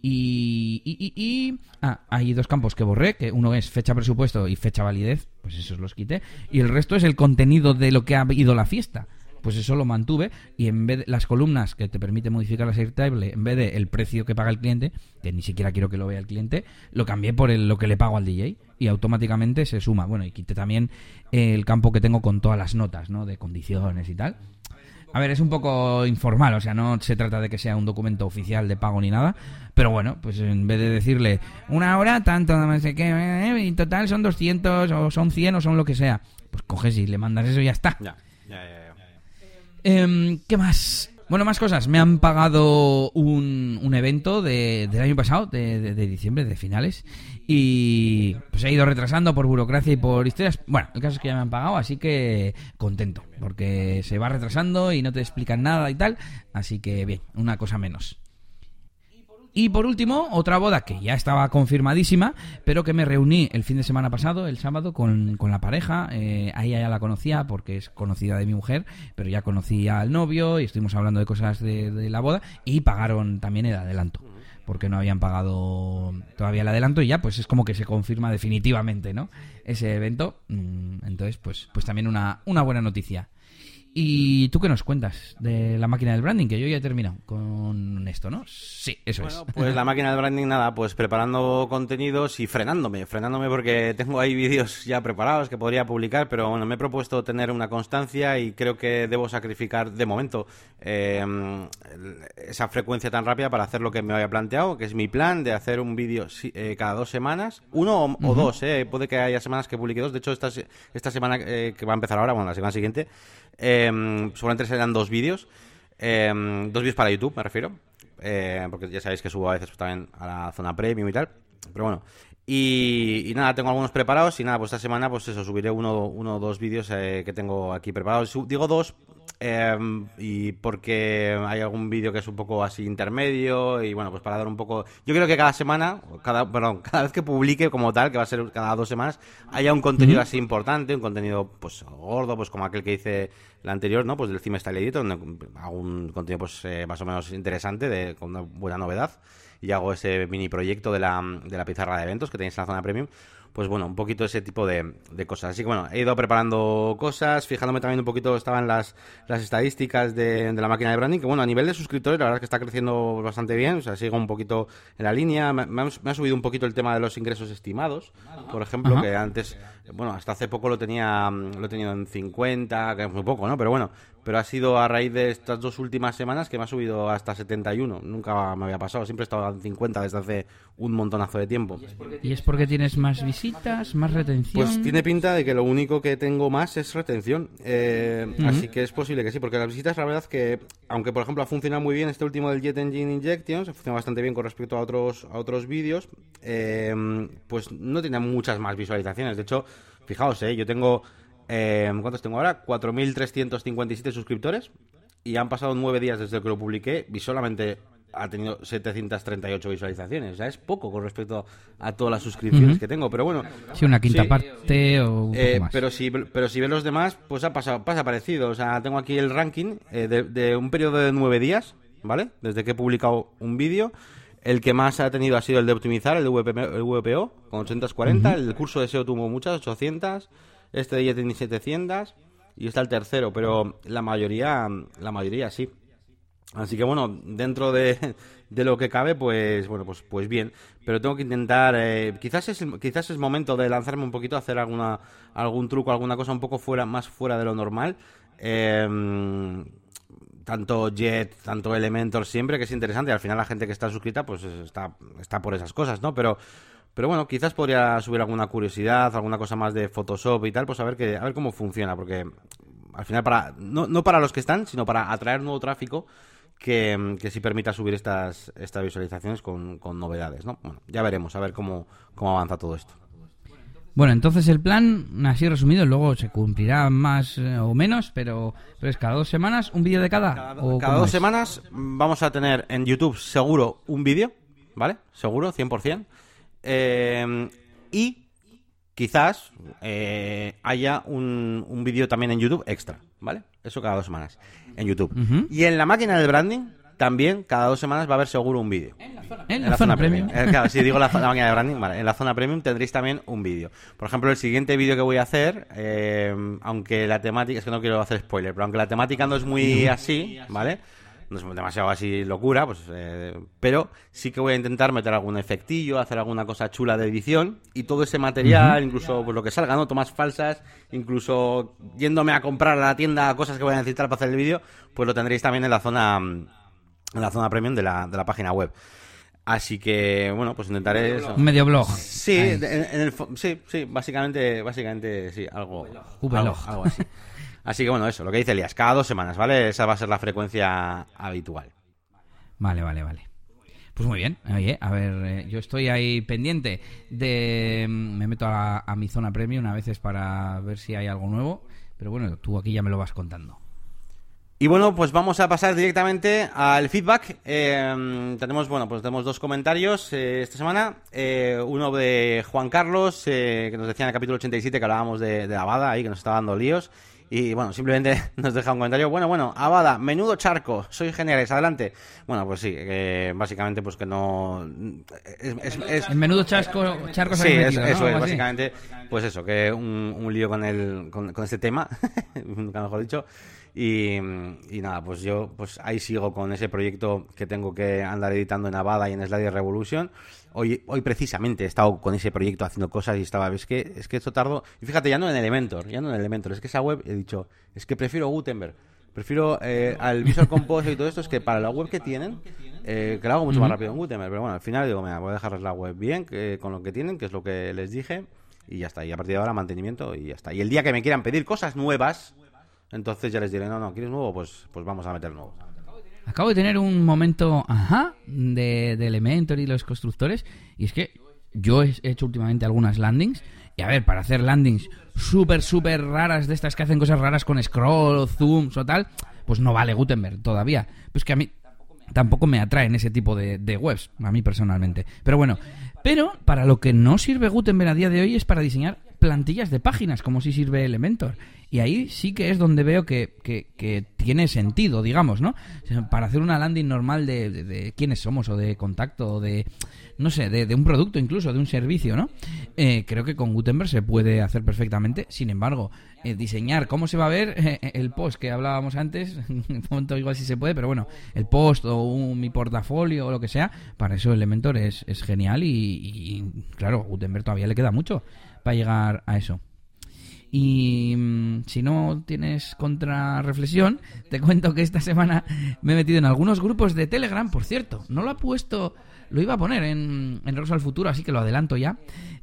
Y, y, y, ah, hay dos campos que borré, que uno es fecha presupuesto y fecha validez, pues esos los quité, y el resto es el contenido de lo que ha ido la fiesta pues eso lo mantuve y en vez de las columnas que te permite modificar la Airtable, en vez de el precio que paga el cliente, que ni siquiera quiero que lo vea el cliente, lo cambié por lo que le pago al DJ y automáticamente se suma. Bueno, y quité también el campo que tengo con todas las notas, ¿no? De condiciones y tal. A ver, es un poco informal, o sea, no se trata de que sea un documento oficial de pago ni nada, pero bueno, pues en vez de decirle una hora, tanto, no sé qué, eh, en total son 200 o son 100 o son lo que sea, pues coges y le mandas eso y ya está. Ya, ya, ya. Em, ¿Qué más? Bueno, más cosas. Me han pagado un, un evento de, del año pasado, de, de, diciembre, de finales. Y pues he ido retrasando por burocracia y por historias. Bueno, el caso es que ya me han pagado, así que contento. Porque se va retrasando y no te explican nada y tal. Así que bien, una cosa menos. Y por último, otra boda que ya estaba confirmadísima, pero que me reuní el fin de semana pasado, el sábado, con, la pareja. Eh, ahí ya la conocía porque es conocida de mi mujer, pero ya conocía al novio y estuvimos hablando de cosas de, la boda y pagaron también el adelanto porque no habían pagado todavía el adelanto y ya pues es como que se confirma definitivamente, ¿no? Ese evento. Mm, entonces, pues, pues también una, una buena noticia. ¿Y tú qué nos cuentas de la máquina del branding? Que yo ya he terminado con esto, ¿no? Sí, eso es. Pues la máquina del branding, nada, pues preparando contenidos y frenándome, frenándome porque tengo ahí vídeos ya preparados que podría publicar, pero bueno, me he propuesto tener una constancia y creo que debo sacrificar de momento em, esa frecuencia tan rápida para hacer lo que me había planteado, que es mi plan de hacer un vídeo eh, cada dos semanas, uno o, dos, eh, puede que haya semanas que publique dos, de hecho esta, esta semana eh, que va a empezar ahora, bueno, la semana siguiente, eh, seguramente serán dos vídeos. Em, dos vídeos para YouTube, me refiero. Eh, porque ya sabéis que subo a veces pues, también a la zona premium y tal. Pero bueno. Y, nada, tengo algunos preparados y nada, pues esta semana pues eso, subiré uno, uno o dos vídeos eh, que tengo aquí preparados. Digo dos Em, y porque hay algún vídeo que es un poco así intermedio y bueno, pues para dar un poco... Yo creo que cada semana, cada, perdón, cada vez que publique como tal, que va a ser cada dos semanas, haya un contenido así importante, un contenido pues gordo, pues como aquel que hice la anterior, ¿no? Pues del Cime Style Editor, donde hago un contenido pues eh, más o menos interesante, de, con una buena novedad y hago ese mini proyecto de la, de la pizarra de eventos que tenéis en la zona premium pues bueno, un poquito ese tipo de, cosas. Así que bueno, he ido preparando cosas, fijándome también un poquito, estaban las, las estadísticas de, la máquina de branding, que bueno, a nivel de suscriptores, la verdad es que está creciendo bastante bien, o sea, sigo un poquito en la línea, me, ha, subido un poquito el tema de los ingresos estimados, por ejemplo, que antes, bueno, hasta hace poco lo tenía, lo he tenido en 50, que es muy poco, ¿no? Pero bueno, pero ha sido a raíz de estas dos últimas semanas que me ha subido hasta 71. Nunca me había pasado, siempre he estado en 50 desde hace un montonazo de tiempo. ¿Y es porque tienes más visitas, más retención? Pues tiene pinta de que lo único que tengo más es retención. Eh, así que es posible que sí, porque las visitas, la verdad que, aunque por ejemplo ha funcionado muy bien este último del Jet Engine Injections, ha funcionado bastante bien con respecto a otros, a otros vídeos, eh, pues no tiene muchas más visualizaciones. De hecho, fijaos, eh, yo tengo eh, ¿Cuántos tengo ahora? 4.357 suscriptores. Y han pasado nueve días desde que lo publiqué y solamente ha tenido 738 visualizaciones. O sea, es poco con respecto a todas las suscripciones que tengo. Pero bueno. Sí, una quinta parte o. Eh, pero si pero si ves los demás, pues ha pasado pasa parecido. O sea, tengo aquí el ranking eh, de, un periodo de nueve días, ¿vale? Desde que he publicado un vídeo. El que más ha tenido ha sido el de optimizar, el de VPO, con 840. El curso de SEO tuvo muchas, 800 este ya tiene 700 y está el tercero, pero la mayoría, la mayoría sí. Así que bueno, dentro de, de lo que cabe, pues bueno, pues pues bien. Pero tengo que intentar, eh, quizás es quizás es momento de lanzarme un poquito, hacer alguna algún truco, alguna cosa un poco fuera, más fuera de lo normal. Em, tanto Jet, tanto Elementor siempre, que es interesante. Al final la gente que está suscrita, pues está, está por esas cosas, ¿no? Pero pero bueno, quizás podría subir alguna curiosidad, alguna cosa más de Photoshop y tal, pues a ver, que, a ver cómo funciona, porque al final para no, no para los que están, sino para atraer nuevo tráfico que, que sí permita subir estas, estas visualizaciones con, novedades, ¿no? Bueno, ya veremos, a ver cómo, cómo avanza todo esto. Bueno, entonces el plan, así resumido, luego se cumplirá más eh, o menos, pero, pero es cada dos semanas un vídeo de cada. Cada, cada dos semanas vamos a tener en YouTube seguro un vídeo, ¿vale? Seguro, 100%. Eh, y quizás eh, haya un, un vídeo también en YouTube extra, ¿vale? Eso cada dos semanas en YouTube. Y en la máquina de branding también cada dos semanas va a haber seguro un vídeo. En la zona, premium. Eh, claro, si digo la, máquina de branding, vale. En la zona premium tendréis también un vídeo. Por ejemplo, el siguiente vídeo que voy a hacer, aunque la temática, es que no quiero hacer spoiler, pero aunque la temática no es muy así, ¿vale? No es demasiado así locura, pues, eh, pero sí que voy a intentar meter algún efectillo, hacer alguna cosa chula de edición y todo ese material, incluso pues, lo que salga, ¿no? Tomas falsas, incluso yéndome a comprar a la tienda cosas que voy a necesitar para hacer el vídeo, pues lo tendréis también en la zona en la zona premium de la, de la página web. Así que, bueno, pues intentaré eso. Un medio blog. Sí, en, el, sí, sí, básicamente, básicamente, sí, algo, algo, algo así. Así que bueno, eso, lo que dice Elías, cada dos semanas, ¿vale? Esa va a ser la frecuencia habitual. Vale, vale, vale. Pues muy bien, oye, a ver, eh, yo estoy ahí pendiente de... Me meto a, mi zona premium a veces para ver si hay algo nuevo, pero bueno, tú aquí ya me lo vas contando. Y bueno, pues vamos a pasar directamente al feedback. Eh, tenemos, bueno, pues tenemos dos comentarios eh, esta semana. uno de Juan Carlos, que nos decía en el capítulo 87 que hablábamos de, de la ahí que nos estaba dando líos. Y bueno, simplemente nos deja un comentario. Bueno, bueno, Abada, menudo charco, soy geniales, adelante. Bueno, pues sí, básicamente pues que no... Es, menudo charco, charco Sí, eso es, básicamente, pues eso, que un, un lío con, el, con, con este tema, nunca mejor dicho. Y, y, nada, pues yo pues ahí sigo con ese proyecto que tengo que andar editando en Avada y en Slide Revolution. Hoy, hoy precisamente he estado con ese proyecto haciendo cosas y estaba, es que, es que esto tardo. Y fíjate, ya no en Elementor, ya no en Elementor, es que esa web he dicho, es que prefiero Gutenberg. Prefiero eh, al Visual Composer y todo esto, es que para la web que tienen, eh, que lo hago mucho más rápido en Gutenberg. Pero bueno, al final digo, mira, voy a dejarles la web bien, que, con lo que tienen, que es lo que les dije, y ya está. Y a partir de ahora, mantenimiento y ya está. Y el día que me quieran pedir cosas nuevas, entonces ya les diré, no, no, ¿quieres nuevo? Pues, pues vamos a meter nuevo. acabo de tener un momento, ajá, de, Elementor y los constructores, y es que yo he hecho últimamente algunas landings, y a ver, para hacer landings súper, súper raras, de estas que hacen cosas raras con scroll, zooms o tal, pues no vale Gutenberg todavía. Pues que a mí tampoco me atraen ese tipo de, de, webs, a mí personalmente. Pero bueno, pero para lo que no sirve Gutenberg a día de hoy es para diseñar plantillas de páginas, como si sirve Elementor. Y ahí sí que es donde veo que, que, tiene sentido, digamos, ¿no? Para hacer una landing normal de, de, quiénes somos, o de contacto, o de, no sé, de, un producto incluso, de un servicio, ¿no? Eh, creo que con Gutenberg se puede hacer perfectamente. Sin embargo, eh, diseñar cómo se va a ver eh, el post que hablábamos antes, punto igual si se puede, pero bueno, el post o un, mi portafolio o lo que sea, para eso Elementor es, es genial y, y, claro, Gutenberg todavía le queda mucho para llegar a eso. Y mm, si no tienes contrarreflexión, te cuento que esta semana me he metido en algunos grupos de Telegram, por cierto, no lo ha puesto, lo iba a poner en, en Rosa al Futuro, así que lo adelanto ya.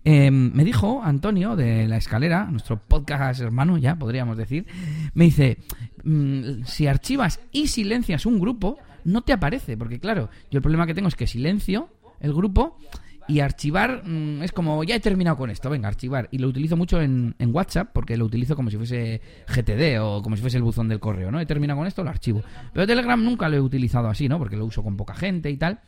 Em, me dijo Antonio de La Escalera, nuestro podcast hermano ya, podríamos decir, me dice, mm, si archivas y silencias un grupo, no te aparece, porque claro, yo el problema que tengo es que silencio el grupo y archivar mm, es como, ya he terminado con esto, venga, archivar. Y lo utilizo mucho en, WhatsApp porque lo utilizo como si fuese GTD o como si fuese el buzón del correo, ¿no? He terminado con esto, lo archivo. Pero Telegram nunca lo he utilizado así, ¿no? Porque lo uso con poca gente y tal.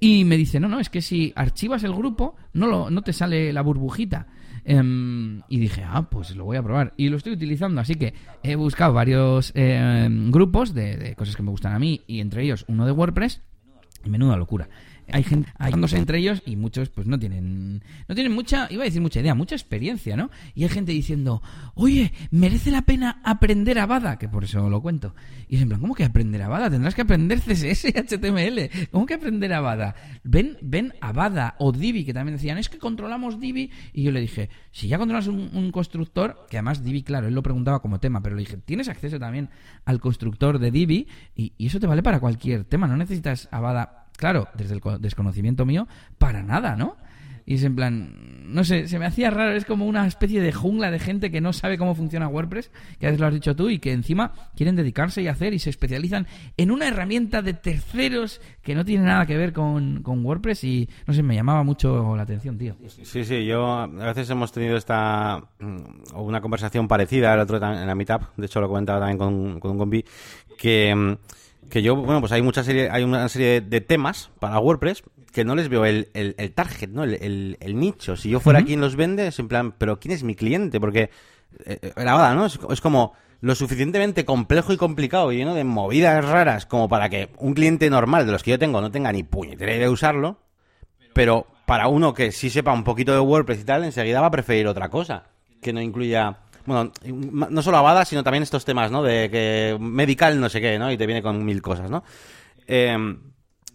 Y me dice, no, no, es que si archivas el grupo, no, lo, no te sale la burbujita. Um, y dije, ah, pues lo voy a probar. Y lo estoy utilizando, así que he buscado varios eh, grupos de, de cosas que me gustan a mí y entre ellos uno de WordPress. Menuda locura hay gente ayudándose entre ellos y muchos pues no tienen no tienen mucha iba a decir mucha idea mucha experiencia no y hay gente diciendo oye merece la pena aprender a Bada que por eso lo cuento. Y es en plan cómo que aprender a Bada tendrás que aprender CSS y HTML cómo que aprender a Bada ven ven a Bada o Divi que también decían es que controlamos Divi y yo le dije si ya controlas un, constructor que además Divi claro él lo preguntaba como tema pero le dije tienes acceso también al constructor de Divi y, y eso te vale para cualquier tema no necesitas a Bada claro, desde el desconocimiento mío, para nada, ¿no? Y es en plan, no sé, se me hacía raro, es como una especie de jungla de gente que no sabe cómo funciona WordPress, que a veces lo has dicho tú, y que encima quieren dedicarse y hacer y se especializan en una herramienta de terceros que no tiene nada que ver con, WordPress y no sé, me llamaba mucho la atención, tío. Sí, sí, yo a veces hemos tenido esta, mm, una conversación parecida el otro en la Meetup, de hecho lo comentaba también con, con un compi, que mm, que yo, bueno, pues hay mucha serie, hay una serie de temas para WordPress que no les veo el, el, target, ¿no? El, el, nicho. Si yo fuera quien los vende, es en plan, pero ¿quién es mi cliente? Porque, eh, la ¿no? Es, es, como lo suficientemente complejo y complicado y lleno de movidas raras como para que un cliente normal de los que yo tengo no tenga ni puñetera de usarlo, pero para uno que sí sepa un poquito de WordPress y tal, enseguida va a preferir otra cosa que no incluya bueno, no solo Avada, sino también estos temas, ¿no? De que medical no sé qué, ¿no? Y te viene con mil cosas, ¿no? Em,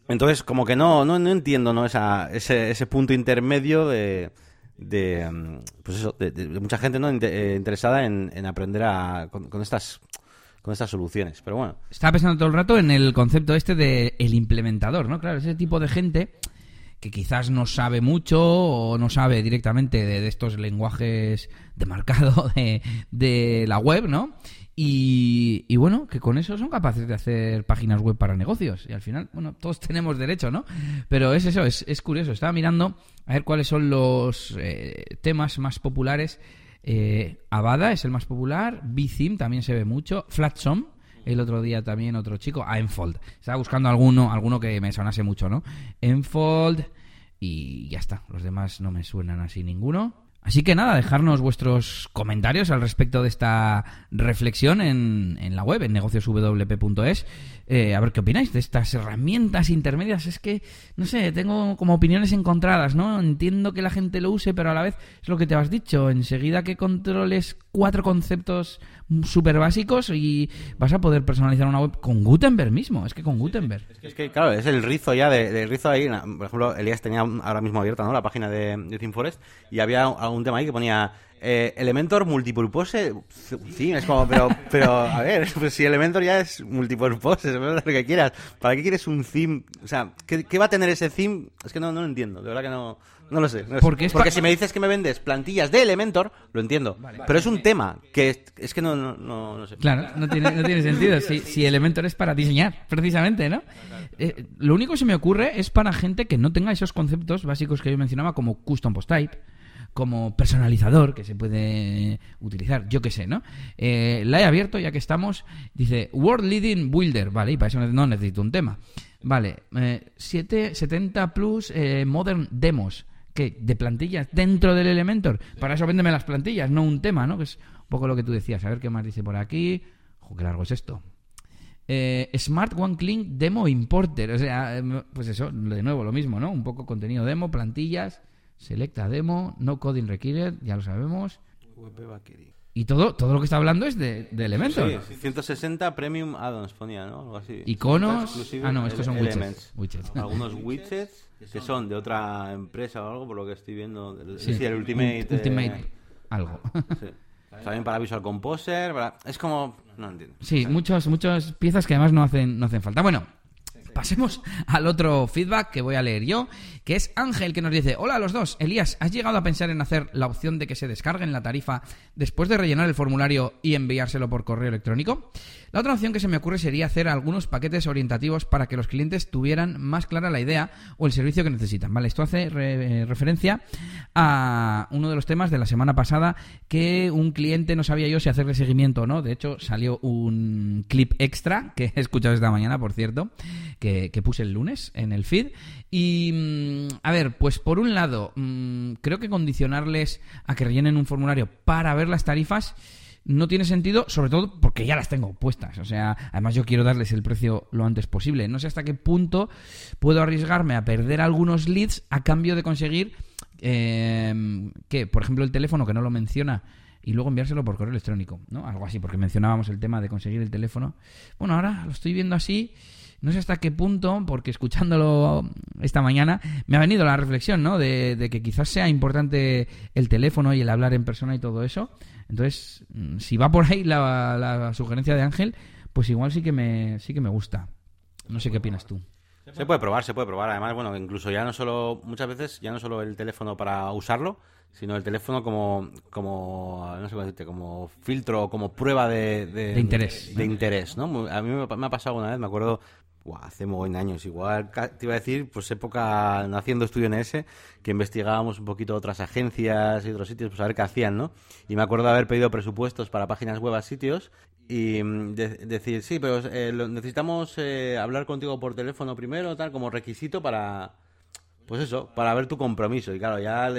entonces, como que no, no, no entiendo, ¿no? Esa, ese, ese punto intermedio de, de em, pues eso, de, mucha gente, ¿no? Eh, interesada en, en aprender a, con, estas con estas soluciones, pero bueno. Estaba pensando todo el rato en el concepto este de el implementador, ¿no? Claro, ese tipo de gente que quizás no sabe mucho o no sabe directamente de, estos lenguajes de marcado de, de la web, ¿no? Y, y, bueno, que con eso son capaces de hacer páginas web para negocios. Y al final, bueno, todos tenemos derecho, ¿no? Pero es eso, es, es curioso. Estaba mirando a ver cuáles son los eh, temas más populares. Eh, Avada es el más popular. Btheme también se ve mucho. Flatsome, el otro día también otro chico, a Enfold. Estaba buscando alguno, alguno que me sonase mucho, ¿no? Enfold y ya está. Los demás no me suenan así ninguno. Así que nada, dejarnos vuestros comentarios al respecto de esta reflexión en, en la web, en negocioswp.es. Eh, a ver qué opináis de estas herramientas intermedias. Es que, no sé, tengo como opiniones encontradas, ¿no? Entiendo que la gente lo use, pero a la vez es lo que te has dicho. Enseguida que controles cuatro conceptos súper básicos y vas a poder personalizar una web con Gutenberg mismo. Es que con Gutenberg. Es que, claro, es el rizo ya de, rizo ahí. Por ejemplo, Elías tenía ahora mismo abierta ¿no? la página de, de ThemeForest y había un tema ahí que ponía eh, Elementor multipurpose sí es como pero pero a ver pues si Elementor ya es multipurpose lo que quieras para qué quieres un theme o sea ¿qué, qué va a tener ese theme es que no, no lo entiendo de verdad que no no lo sé. No Porque, Porque si me dices que me vendes plantillas de Elementor, lo entiendo. pero es un tema que es, es que no, no, no, sé. Claro, no tiene, no tiene sentido. Si, si, Elementor es para diseñar, precisamente, ¿no? Eh, lo único que se me ocurre es para gente que no tenga esos conceptos básicos que yo mencionaba, como custom post type como personalizador que se puede utilizar, yo qué sé, ¿no? Eh, la he abierto ya que estamos, dice World Leading Builder, vale, y para eso no necesito un tema. Vale, eh, 7, 70 plus eh, Modern Demos, que de plantillas dentro del Elementor. Para eso véndeme las plantillas, no un tema, ¿no? Que es un poco lo que tú decías. A ver qué más dice por aquí. Qué largo es esto. Eh, Smart One Clean Demo Importer. O sea, eh, pues eso, de nuevo lo mismo, ¿no? Un poco contenido demo, plantillas. Selecta demo, no coding required, ya lo sabemos. Y todo, todo lo que está hablando es de, de Elementor. Sí, 160 Premium Addons ponía, ¿no? Algo así. Iconos. Ah, no, estos son widgets. widgets. Algunos widgets que son de otra empresa o algo, por lo que estoy viendo. Sí, sí el Ultimate. Ultimate eh, algo. Sí. También para Visual Composer. Para... Es como. No entiendo. Sí, muchas, muchas piezas que además no hacen, no hacen falta. Bueno, Pasemos al otro feedback que voy a leer yo, que es Ángel que nos dice, hola a los dos, Elías, ¿has llegado a pensar en hacer la opción de que se descarguen la tarifa después de rellenar el formulario y enviárselo por correo electrónico? La otra opción que se me ocurre sería hacer algunos paquetes orientativos para que los clientes tuvieran más clara la idea o el servicio que necesitan. Vale, esto hace eh, referencia a uno de los temas de la semana pasada que un cliente no sabía yo si hacerle seguimiento o no. De hecho, salió un clip extra que he escuchado esta mañana, por cierto, que, puse el lunes en el feed. Y, mm, a ver, pues por un lado, mm, creo que condicionarles a que rellenen un formulario para ver las tarifas no tiene sentido, sobre todo porque ya las tengo puestas. O sea, además yo quiero darles el precio lo antes posible. No sé hasta qué punto puedo arriesgarme a perder algunos leads a cambio de conseguir eh, que, por ejemplo, el teléfono que no lo menciona y luego enviárselo por correo electrónico, ¿no? Algo así, porque mencionábamos el tema de conseguir el teléfono. Bueno, ahora lo estoy viendo así. No sé hasta qué punto, porque escuchándolo esta mañana, me ha venido la reflexión, ¿no? De, de que quizás sea importante el teléfono y el hablar en persona y todo eso. Entonces, mm, si va por ahí la, sugerencia de Ángel, pues igual sí que me sí que me gusta. No sé qué opinas tú. Se puede probar, se puede probar. Además, bueno, incluso ya no solo, muchas veces, ya no solo el teléfono para usarlo, sino el teléfono como, como no sé cómo decirte, como filtro, como prueba de, de, interés. De interés, ¿no? A mí me, ha pasado una vez, me acuerdo, hace muy años, igual te iba a decir, pues época haciendo estudio en ese, que investigábamos un poquito otras agencias y otros sitios, pues a ver qué hacían, ¿no? Y me acuerdo de haber pedido presupuestos para páginas web a sitios y mm, decir, sí, pero eh, necesitamos eh, hablar contigo por teléfono primero, tal, como requisito para, pues eso, para ver tu compromiso. Y claro, ya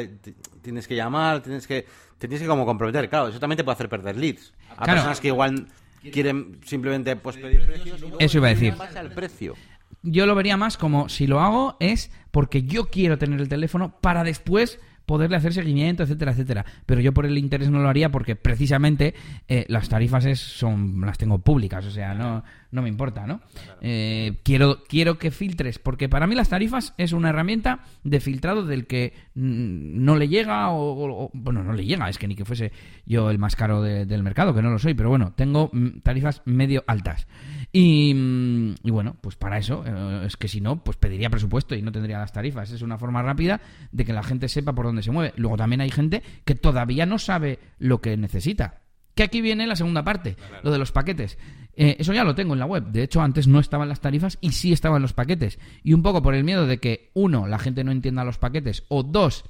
tienes que llamar, tienes que, tienes que como comprometer. Claro, eso también te puede hacer perder leads. A personas que igual quieren simplemente pues pedir precios. Eso iba a decir. precio. Yo lo vería más como si lo hago es porque yo quiero tener el teléfono para después poderle hacer seguimiento, etcétera, etcétera. Pero yo por el interés no lo haría porque precisamente eh, las tarifas es, son las tengo públicas, o sea, no, no me importa, ¿no? Eh, quiero, quiero que filtres, porque para mí las tarifas es una herramienta de filtrado del que no le llega o, bueno, no le llega, es que ni que fuese yo el más caro del mercado, que no lo soy, pero bueno, tengo mm, tarifas medio altas. Y, mm, y bueno, pues para eso, eh, es que si no, pues pediría presupuesto y no tendría las tarifas. Es una forma rápida de que la gente sepa por dónde se mueve. Luego también hay gente que todavía no sabe lo que necesita. Que aquí viene la segunda parte, lo de los paquetes. Eh, eso ya lo tengo en la web. De hecho, antes no estaban las tarifas y sí estaban los paquetes. Y un poco por el miedo de que, uno, la gente no entienda los paquetes, o dos,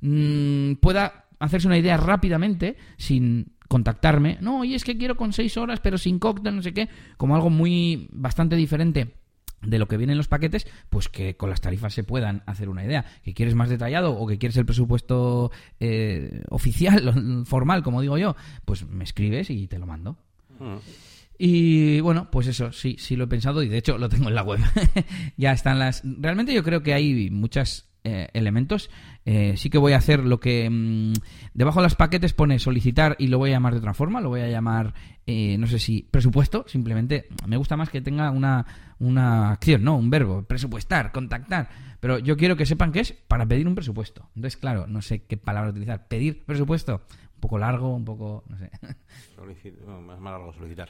mmm, pueda hacerse una idea rápidamente sin contactarme. No, y es que quiero con seis horas, pero sin cóctel, no sé qué. Como algo muy bastante diferente de lo que viene en los paquetes, pues que con las tarifas se puedan hacer una idea. Que quieres más detallado o que quieres el presupuesto eh, oficial, formal, como digo yo, pues me escribes y te lo mando. Mm. Y bueno, pues eso, sí, sí lo he pensado y de hecho lo tengo en la web. ya están las... Realmente yo creo que hay muchas eh, elementos. Eh, sí que voy a hacer lo que mm, debajo de los paquetes pone solicitar y lo voy a llamar de otra forma, lo voy a llamar, eh, no sé si presupuesto, simplemente me gusta más que tenga una, una acción, ¿no? Un verbo, presupuestar, contactar. Pero yo quiero que sepan que es para pedir un presupuesto. Entonces, claro, no sé qué palabra utilizar. Pedir presupuesto, un poco largo, un poco, no sé. más largo solicitar.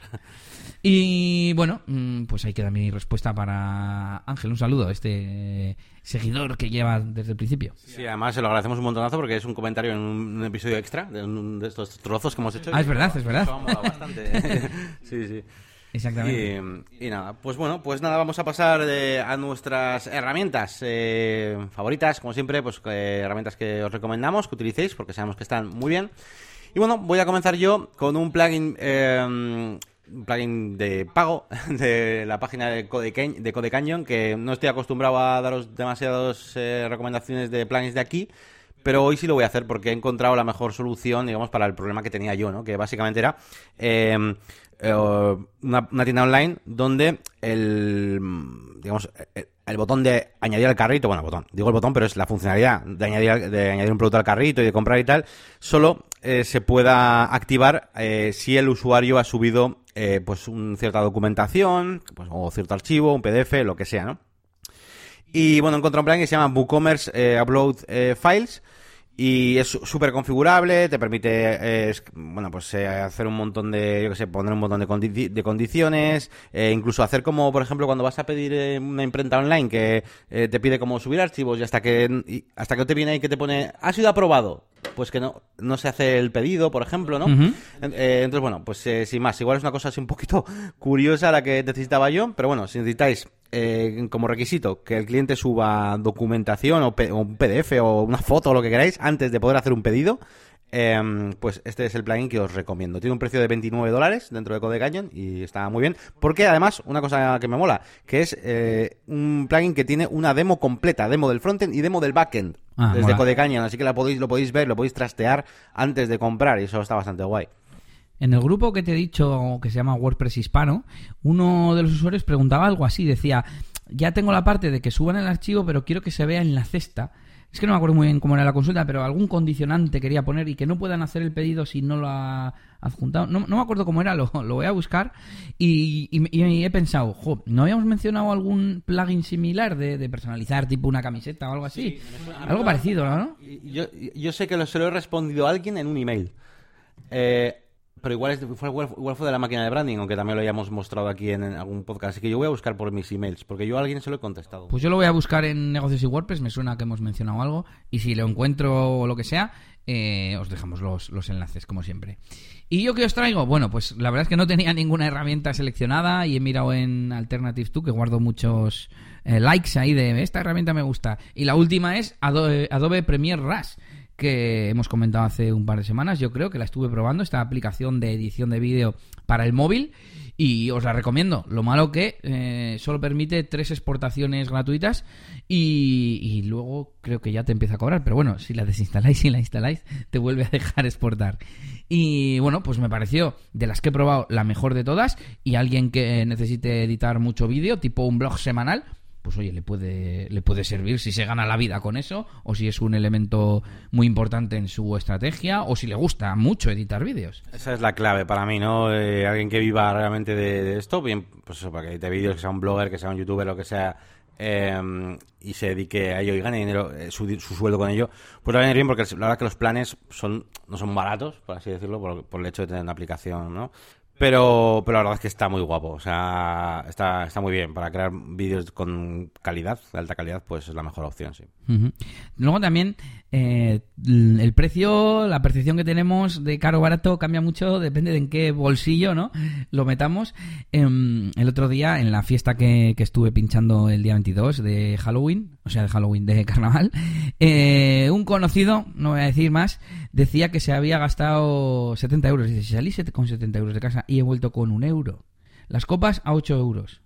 Y bueno, mm, pues ahí queda mi respuesta para Ángel. Un saludo a este seguidor que lleva desde el principio. Sí, además se lo agradecemos un montonazo porque es un comentario en un episodio extra de, de estos trozos que hemos hecho. Ah, es verdad, es verdad. bastante. sí, sí. Exactamente. Y, nada, pues bueno, pues nada, vamos a pasar a nuestras herramientas eh, favoritas, como siempre, pues eh, herramientas que os recomendamos que utilicéis porque sabemos que están muy bien. Y bueno, voy a comenzar yo con un plugin, eh, un plugin de pago de la página de Code, de Code Canyon, que no estoy acostumbrado a daros demasiadas recomendaciones de plugins de aquí, pero hoy sí lo voy a hacer porque he encontrado la mejor solución, digamos, para el problema que tenía yo, ¿no? Que básicamente era eh, una, tienda online donde el, digamos, el, botón de añadir al carrito, bueno, botón, digo el botón, pero es la funcionalidad de añadir, de añadir un producto al carrito y de comprar y tal, solo eh, se pueda activar eh, si el usuario ha subido pues una cierta documentación, pues, o cierto archivo, un PDF, lo que sea, ¿no? Y bueno, encontré un plan que se llama WooCommerce Upload Files, y es súper configurable, te permite, eh, bueno, pues eh, hacer un montón de, yo qué sé, poner un montón de, de condiciones, eh, incluso hacer como, por ejemplo, cuando vas a pedir una imprenta online que te pide como subir archivos y hasta que, hasta que te viene ahí que te pone, ha sido aprobado, pues que no, no se hace el pedido, por ejemplo, ¿no? entonces, bueno, pues sin más, igual es una cosa así un poquito curiosa la que necesitaba yo, pero bueno, si necesitáis eh, como requisito que el cliente suba documentación o, un PDF o una foto o lo que queráis antes de poder hacer un pedido, em, pues este es el plugin que os recomiendo. Tiene un precio de 29 dólares dentro de Code Canyon y está muy bien. Porque además, una cosa que me mola, que es eh, un plugin que tiene una demo completa, demo del frontend y demo del backend ah, desde Code Canyon. Así que la podéis, lo podéis ver, lo podéis trastear antes de comprar y eso está bastante guay. En el grupo que te he dicho que se llama WordPress Hispano, uno de los usuarios preguntaba algo así, decía, ya tengo la parte de que suban el archivo, pero quiero que se vea en la cesta. Es que no me acuerdo muy bien cómo era la consulta, pero algún condicionante quería poner y que no puedan hacer el pedido si no lo ha adjuntado. No, me acuerdo cómo era, lo, voy a buscar. Y, he pensado, jo, ¿no habíamos mencionado algún plugin similar de, personalizar, tipo una camiseta o algo así? algo parecido, ¿no? Yo, yo sé que lo, se lo he respondido a alguien en un email. Eh, pero igual, fue, igual fue de la máquina de branding, aunque también lo hayamos mostrado aquí en, algún podcast. Así que yo voy a buscar por mis emails, porque yo a alguien se lo he contestado. Pues yo lo voy a buscar en negocios y WordPress, me suena que hemos mencionado algo. Y si lo encuentro o lo que sea, eh, os dejamos los, los enlaces, como siempre. ¿Y yo qué os traigo? Bueno, pues la verdad es que no tenía ninguna herramienta seleccionada y he mirado en Alternative 2, que guardo muchos eh, likes ahí de esta herramienta me gusta. Y la última es Adobe, Adobe Premiere Rush que hemos comentado hace un par de semanas. Yo creo que la estuve probando, esta aplicación de edición de vídeo para el móvil, y os la recomiendo. Lo malo que eh, solo permite tres exportaciones gratuitas y, luego creo que ya te empieza a cobrar. Pero bueno, si la desinstaláis y la instaláis, te vuelve a dejar exportar. Y bueno, pues me pareció de las que he probado la mejor de todas y alguien que necesite editar mucho vídeo, tipo un blog semanal, pues oye, le puede, le puede servir si se gana la vida con eso, o si es un elemento muy importante en su estrategia, o si le gusta mucho editar vídeos. Esa es la clave para mí, ¿no? Eh, alguien que viva realmente de, esto, bien, pues eso, para que edite vídeos, que sea un blogger, que sea un youtuber, lo que sea, em, y se dedique a ello y gane dinero, eh, su, sueldo con ello, pues va a venir bien porque la verdad que los planes son no son baratos, por así decirlo, por el hecho de tener una aplicación, ¿no? Pero, pero la verdad es que está muy guapo. O sea, está, está muy bien. Para crear vídeos con calidad, de alta calidad, pues es la mejor opción, sí. Luego también eh, el precio, la percepción que tenemos de caro o barato cambia mucho, depende de en qué bolsillo no lo metamos. Em, el otro día, en la fiesta que, estuve pinchando el día 22 de Halloween, o sea, de Halloween, de carnaval, eh, un conocido, no voy a decir más, decía que se había gastado 70 euros. Dice, si salí con 70 euros de casa y he vuelto con un euro. Las copas a 8 euros.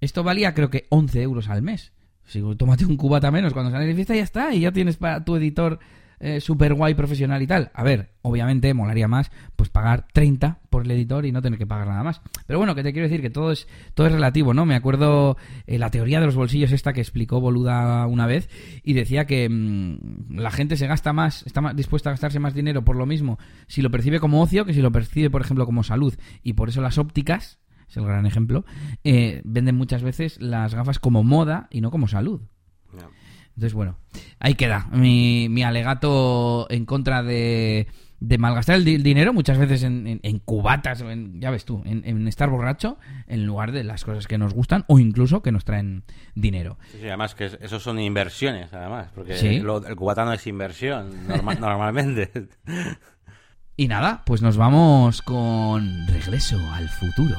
Esto valía creo que 11 euros al mes. Si tómate un cubata menos cuando sales de fiesta ya está, y ya tienes para tu editor eh, super guay profesional y tal. A ver, obviamente molaría más pues pagar 30 por el editor y no tener que pagar nada más. Pero bueno, que te quiero decir que todo es todo es relativo, ¿no? Me acuerdo eh, la teoría de los bolsillos esta que explicó Boluda una vez y decía que mm, la gente se gasta más, está más dispuesta a gastarse más dinero por lo mismo si lo percibe como ocio que si lo percibe, por ejemplo, como salud. Y por eso las ópticas es el gran ejemplo, eh, venden muchas veces las gafas como moda y no como salud. Entonces, bueno, ahí queda mi, mi alegato en contra de, de malgastar el, dinero muchas veces en, en, cubatas, en, ya ves tú, en, estar borracho en lugar de las cosas que nos gustan o incluso que nos traen dinero. Sí, además que eso son inversiones, además, porque el cubata no es inversión normalmente. Y nada, pues nos vamos con Regreso al futuro.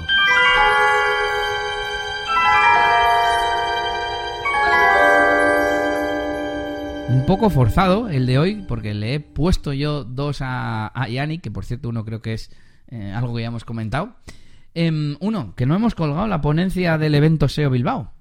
Un poco forzado el de hoy, porque le he puesto yo dos a, a que por cierto uno creo que es eh, algo que ya hemos comentado. Em, uno, que no hemos colgado la ponencia del evento SEO Bilbao.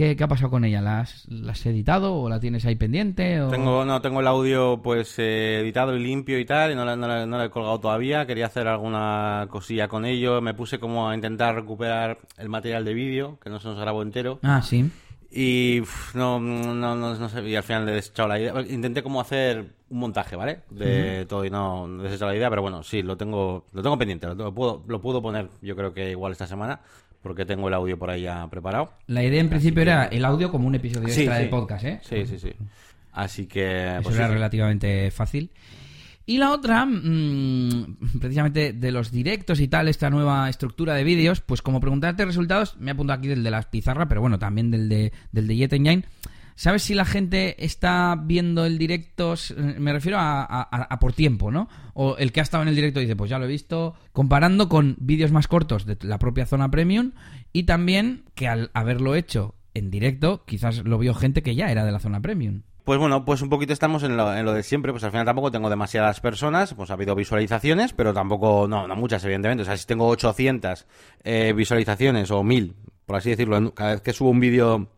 ¿Qué, ha pasado con ella? ¿La has, editado o la tienes ahí pendiente? Tengo, no, tengo el audio pues eh, editado y limpio y tal, y no la, he colgado todavía. Quería hacer alguna cosilla con ello. Me puse como a intentar recuperar el material de vídeo, que no se nos grabó entero. Ah, sí. Y no, no, no, no, sé, y al final he desechado la idea. Intenté como hacer un montaje, ¿vale? De todo y no he desechado la idea, pero bueno, sí, lo tengo, lo tengo pendiente, lo, puedo, lo puedo poner yo creo que igual esta semana, porque tengo el audio por ahí ya preparado. La idea en principio era el audio como un episodio extra de podcast, ¿eh? Sí, sí, sí. Así que... Eso pues era relativamente fácil. Y la otra, mm, precisamente de los directos y tal, esta nueva estructura de vídeos, pues como preguntarte resultados, me apunto aquí del de las pizarras, pero bueno, también del de, del de Jet Engine. ¿Sabes si la gente está viendo el directo? Me refiero a, por tiempo, ¿no? O el que ha estado en el directo dice, pues ya lo he visto, comparando con vídeos más cortos de la propia zona premium y también que al haberlo hecho en directo, quizás lo vio gente que ya era de la zona premium. Pues bueno, pues un poquito estamos en lo, en lo, de siempre, pues al final tampoco tengo demasiadas personas, pues ha habido visualizaciones, pero tampoco, no, no muchas evidentemente, o sea, si tengo 800 eh, visualizaciones o 1000, por así decirlo, cada vez que subo un vídeo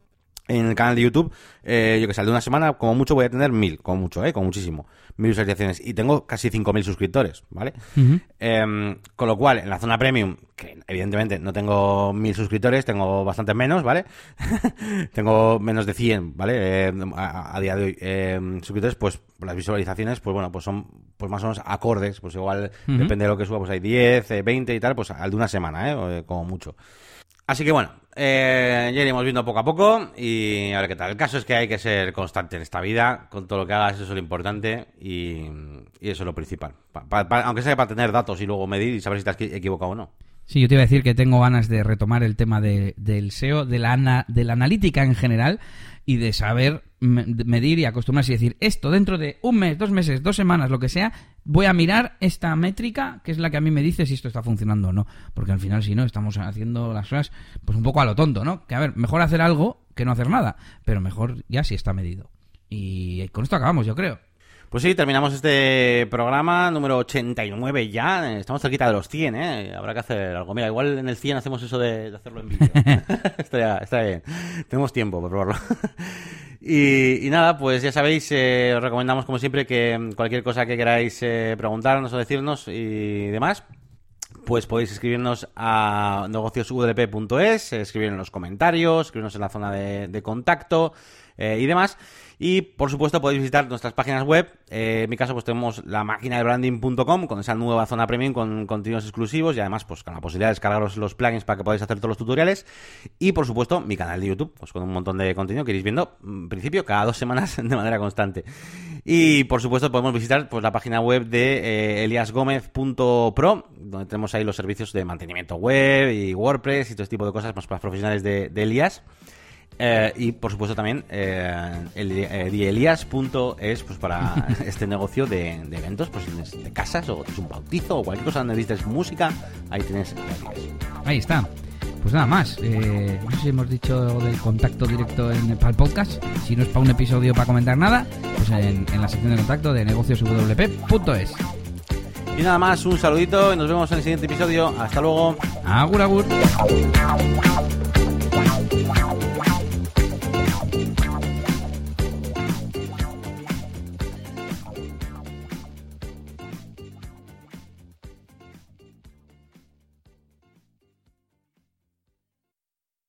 en el canal de YouTube, eh, yo que sé, de una semana, como mucho voy a tener 1000, como mucho, eh, como muchísimo mil visualizaciones y tengo casi 5.000 suscriptores, ¿vale? Em, con lo cual, en la zona premium, que evidentemente no tengo mil suscriptores, tengo bastante menos, ¿vale? tengo menos de 100, ¿vale? Em, a, día de hoy, em, suscriptores, pues las visualizaciones, pues bueno, pues son pues más o menos acordes, pues igual depende de lo que suba, pues hay 10, 20 eh, y tal, pues al de una semana, ¿eh? Como mucho. Así que bueno, eh, ya iremos viendo poco a poco y a ver qué tal. El caso es que hay que ser constante en esta vida, con todo lo que hagas, eso es lo importante y, eso es lo principal. aunque sea para tener datos y luego medir y saber si te has equivocado o no. Sí, yo te iba a decir que tengo ganas de retomar el tema de, del SEO, de la, de la analítica en general y de saber medir y acostumbrarse y decir esto dentro de un mes, dos meses, dos semanas, lo que sea, voy a mirar esta métrica que es la que a mí me dice si esto está funcionando o no. Porque al final, si no, estamos haciendo las cosas pues un poco a lo tonto, ¿no? Que a ver, mejor hacer algo que no hacer nada, pero mejor ya si está medido. Y con esto acabamos, yo creo. Pues sí, terminamos este programa número 89 ya. Estamos cerquita de los 100, ¿eh? Habrá que hacer algo. Mira, igual en el 100 hacemos eso de, hacerlo en vídeo. está, bien. Tenemos tiempo para probarlo. y, nada, pues ya sabéis, eh, os recomendamos como siempre que cualquier cosa que queráis eh, preguntarnos o decirnos y demás, pues podéis escribirnos a negociosudlp.es, escribir en los comentarios, escribirnos en la zona de, contacto eh, y demás. Y por supuesto podéis visitar nuestras páginas web. Eh, en mi caso pues tenemos la máquina de branding.com con esa nueva zona premium con contenidos exclusivos y además pues con la posibilidad de descargaros los plugins para que podáis hacer todos los tutoriales. Y por supuesto mi canal de YouTube pues con un montón de contenido que iréis viendo en principio cada dos semanas de manera constante. Y por supuesto podemos visitar pues la página web de eh, eliasgomez.pro donde tenemos ahí los servicios de mantenimiento web y WordPress y todo este tipo de cosas más para profesionales de, de Elias. Eh, y por supuesto también eh, el eh, pues para este negocio de, eventos, pues de casas o es un bautizo o cualquier cosa donde necesites música, ahí tienes Ahí está. Pues nada más. Eh, no sé si hemos dicho del contacto directo en, para el podcast. Si no es para un episodio para comentar nada, pues en, la sección de contacto de negocioswp.es. Y nada más, un saludito y nos vemos en el siguiente episodio. Hasta luego. Agur, agur.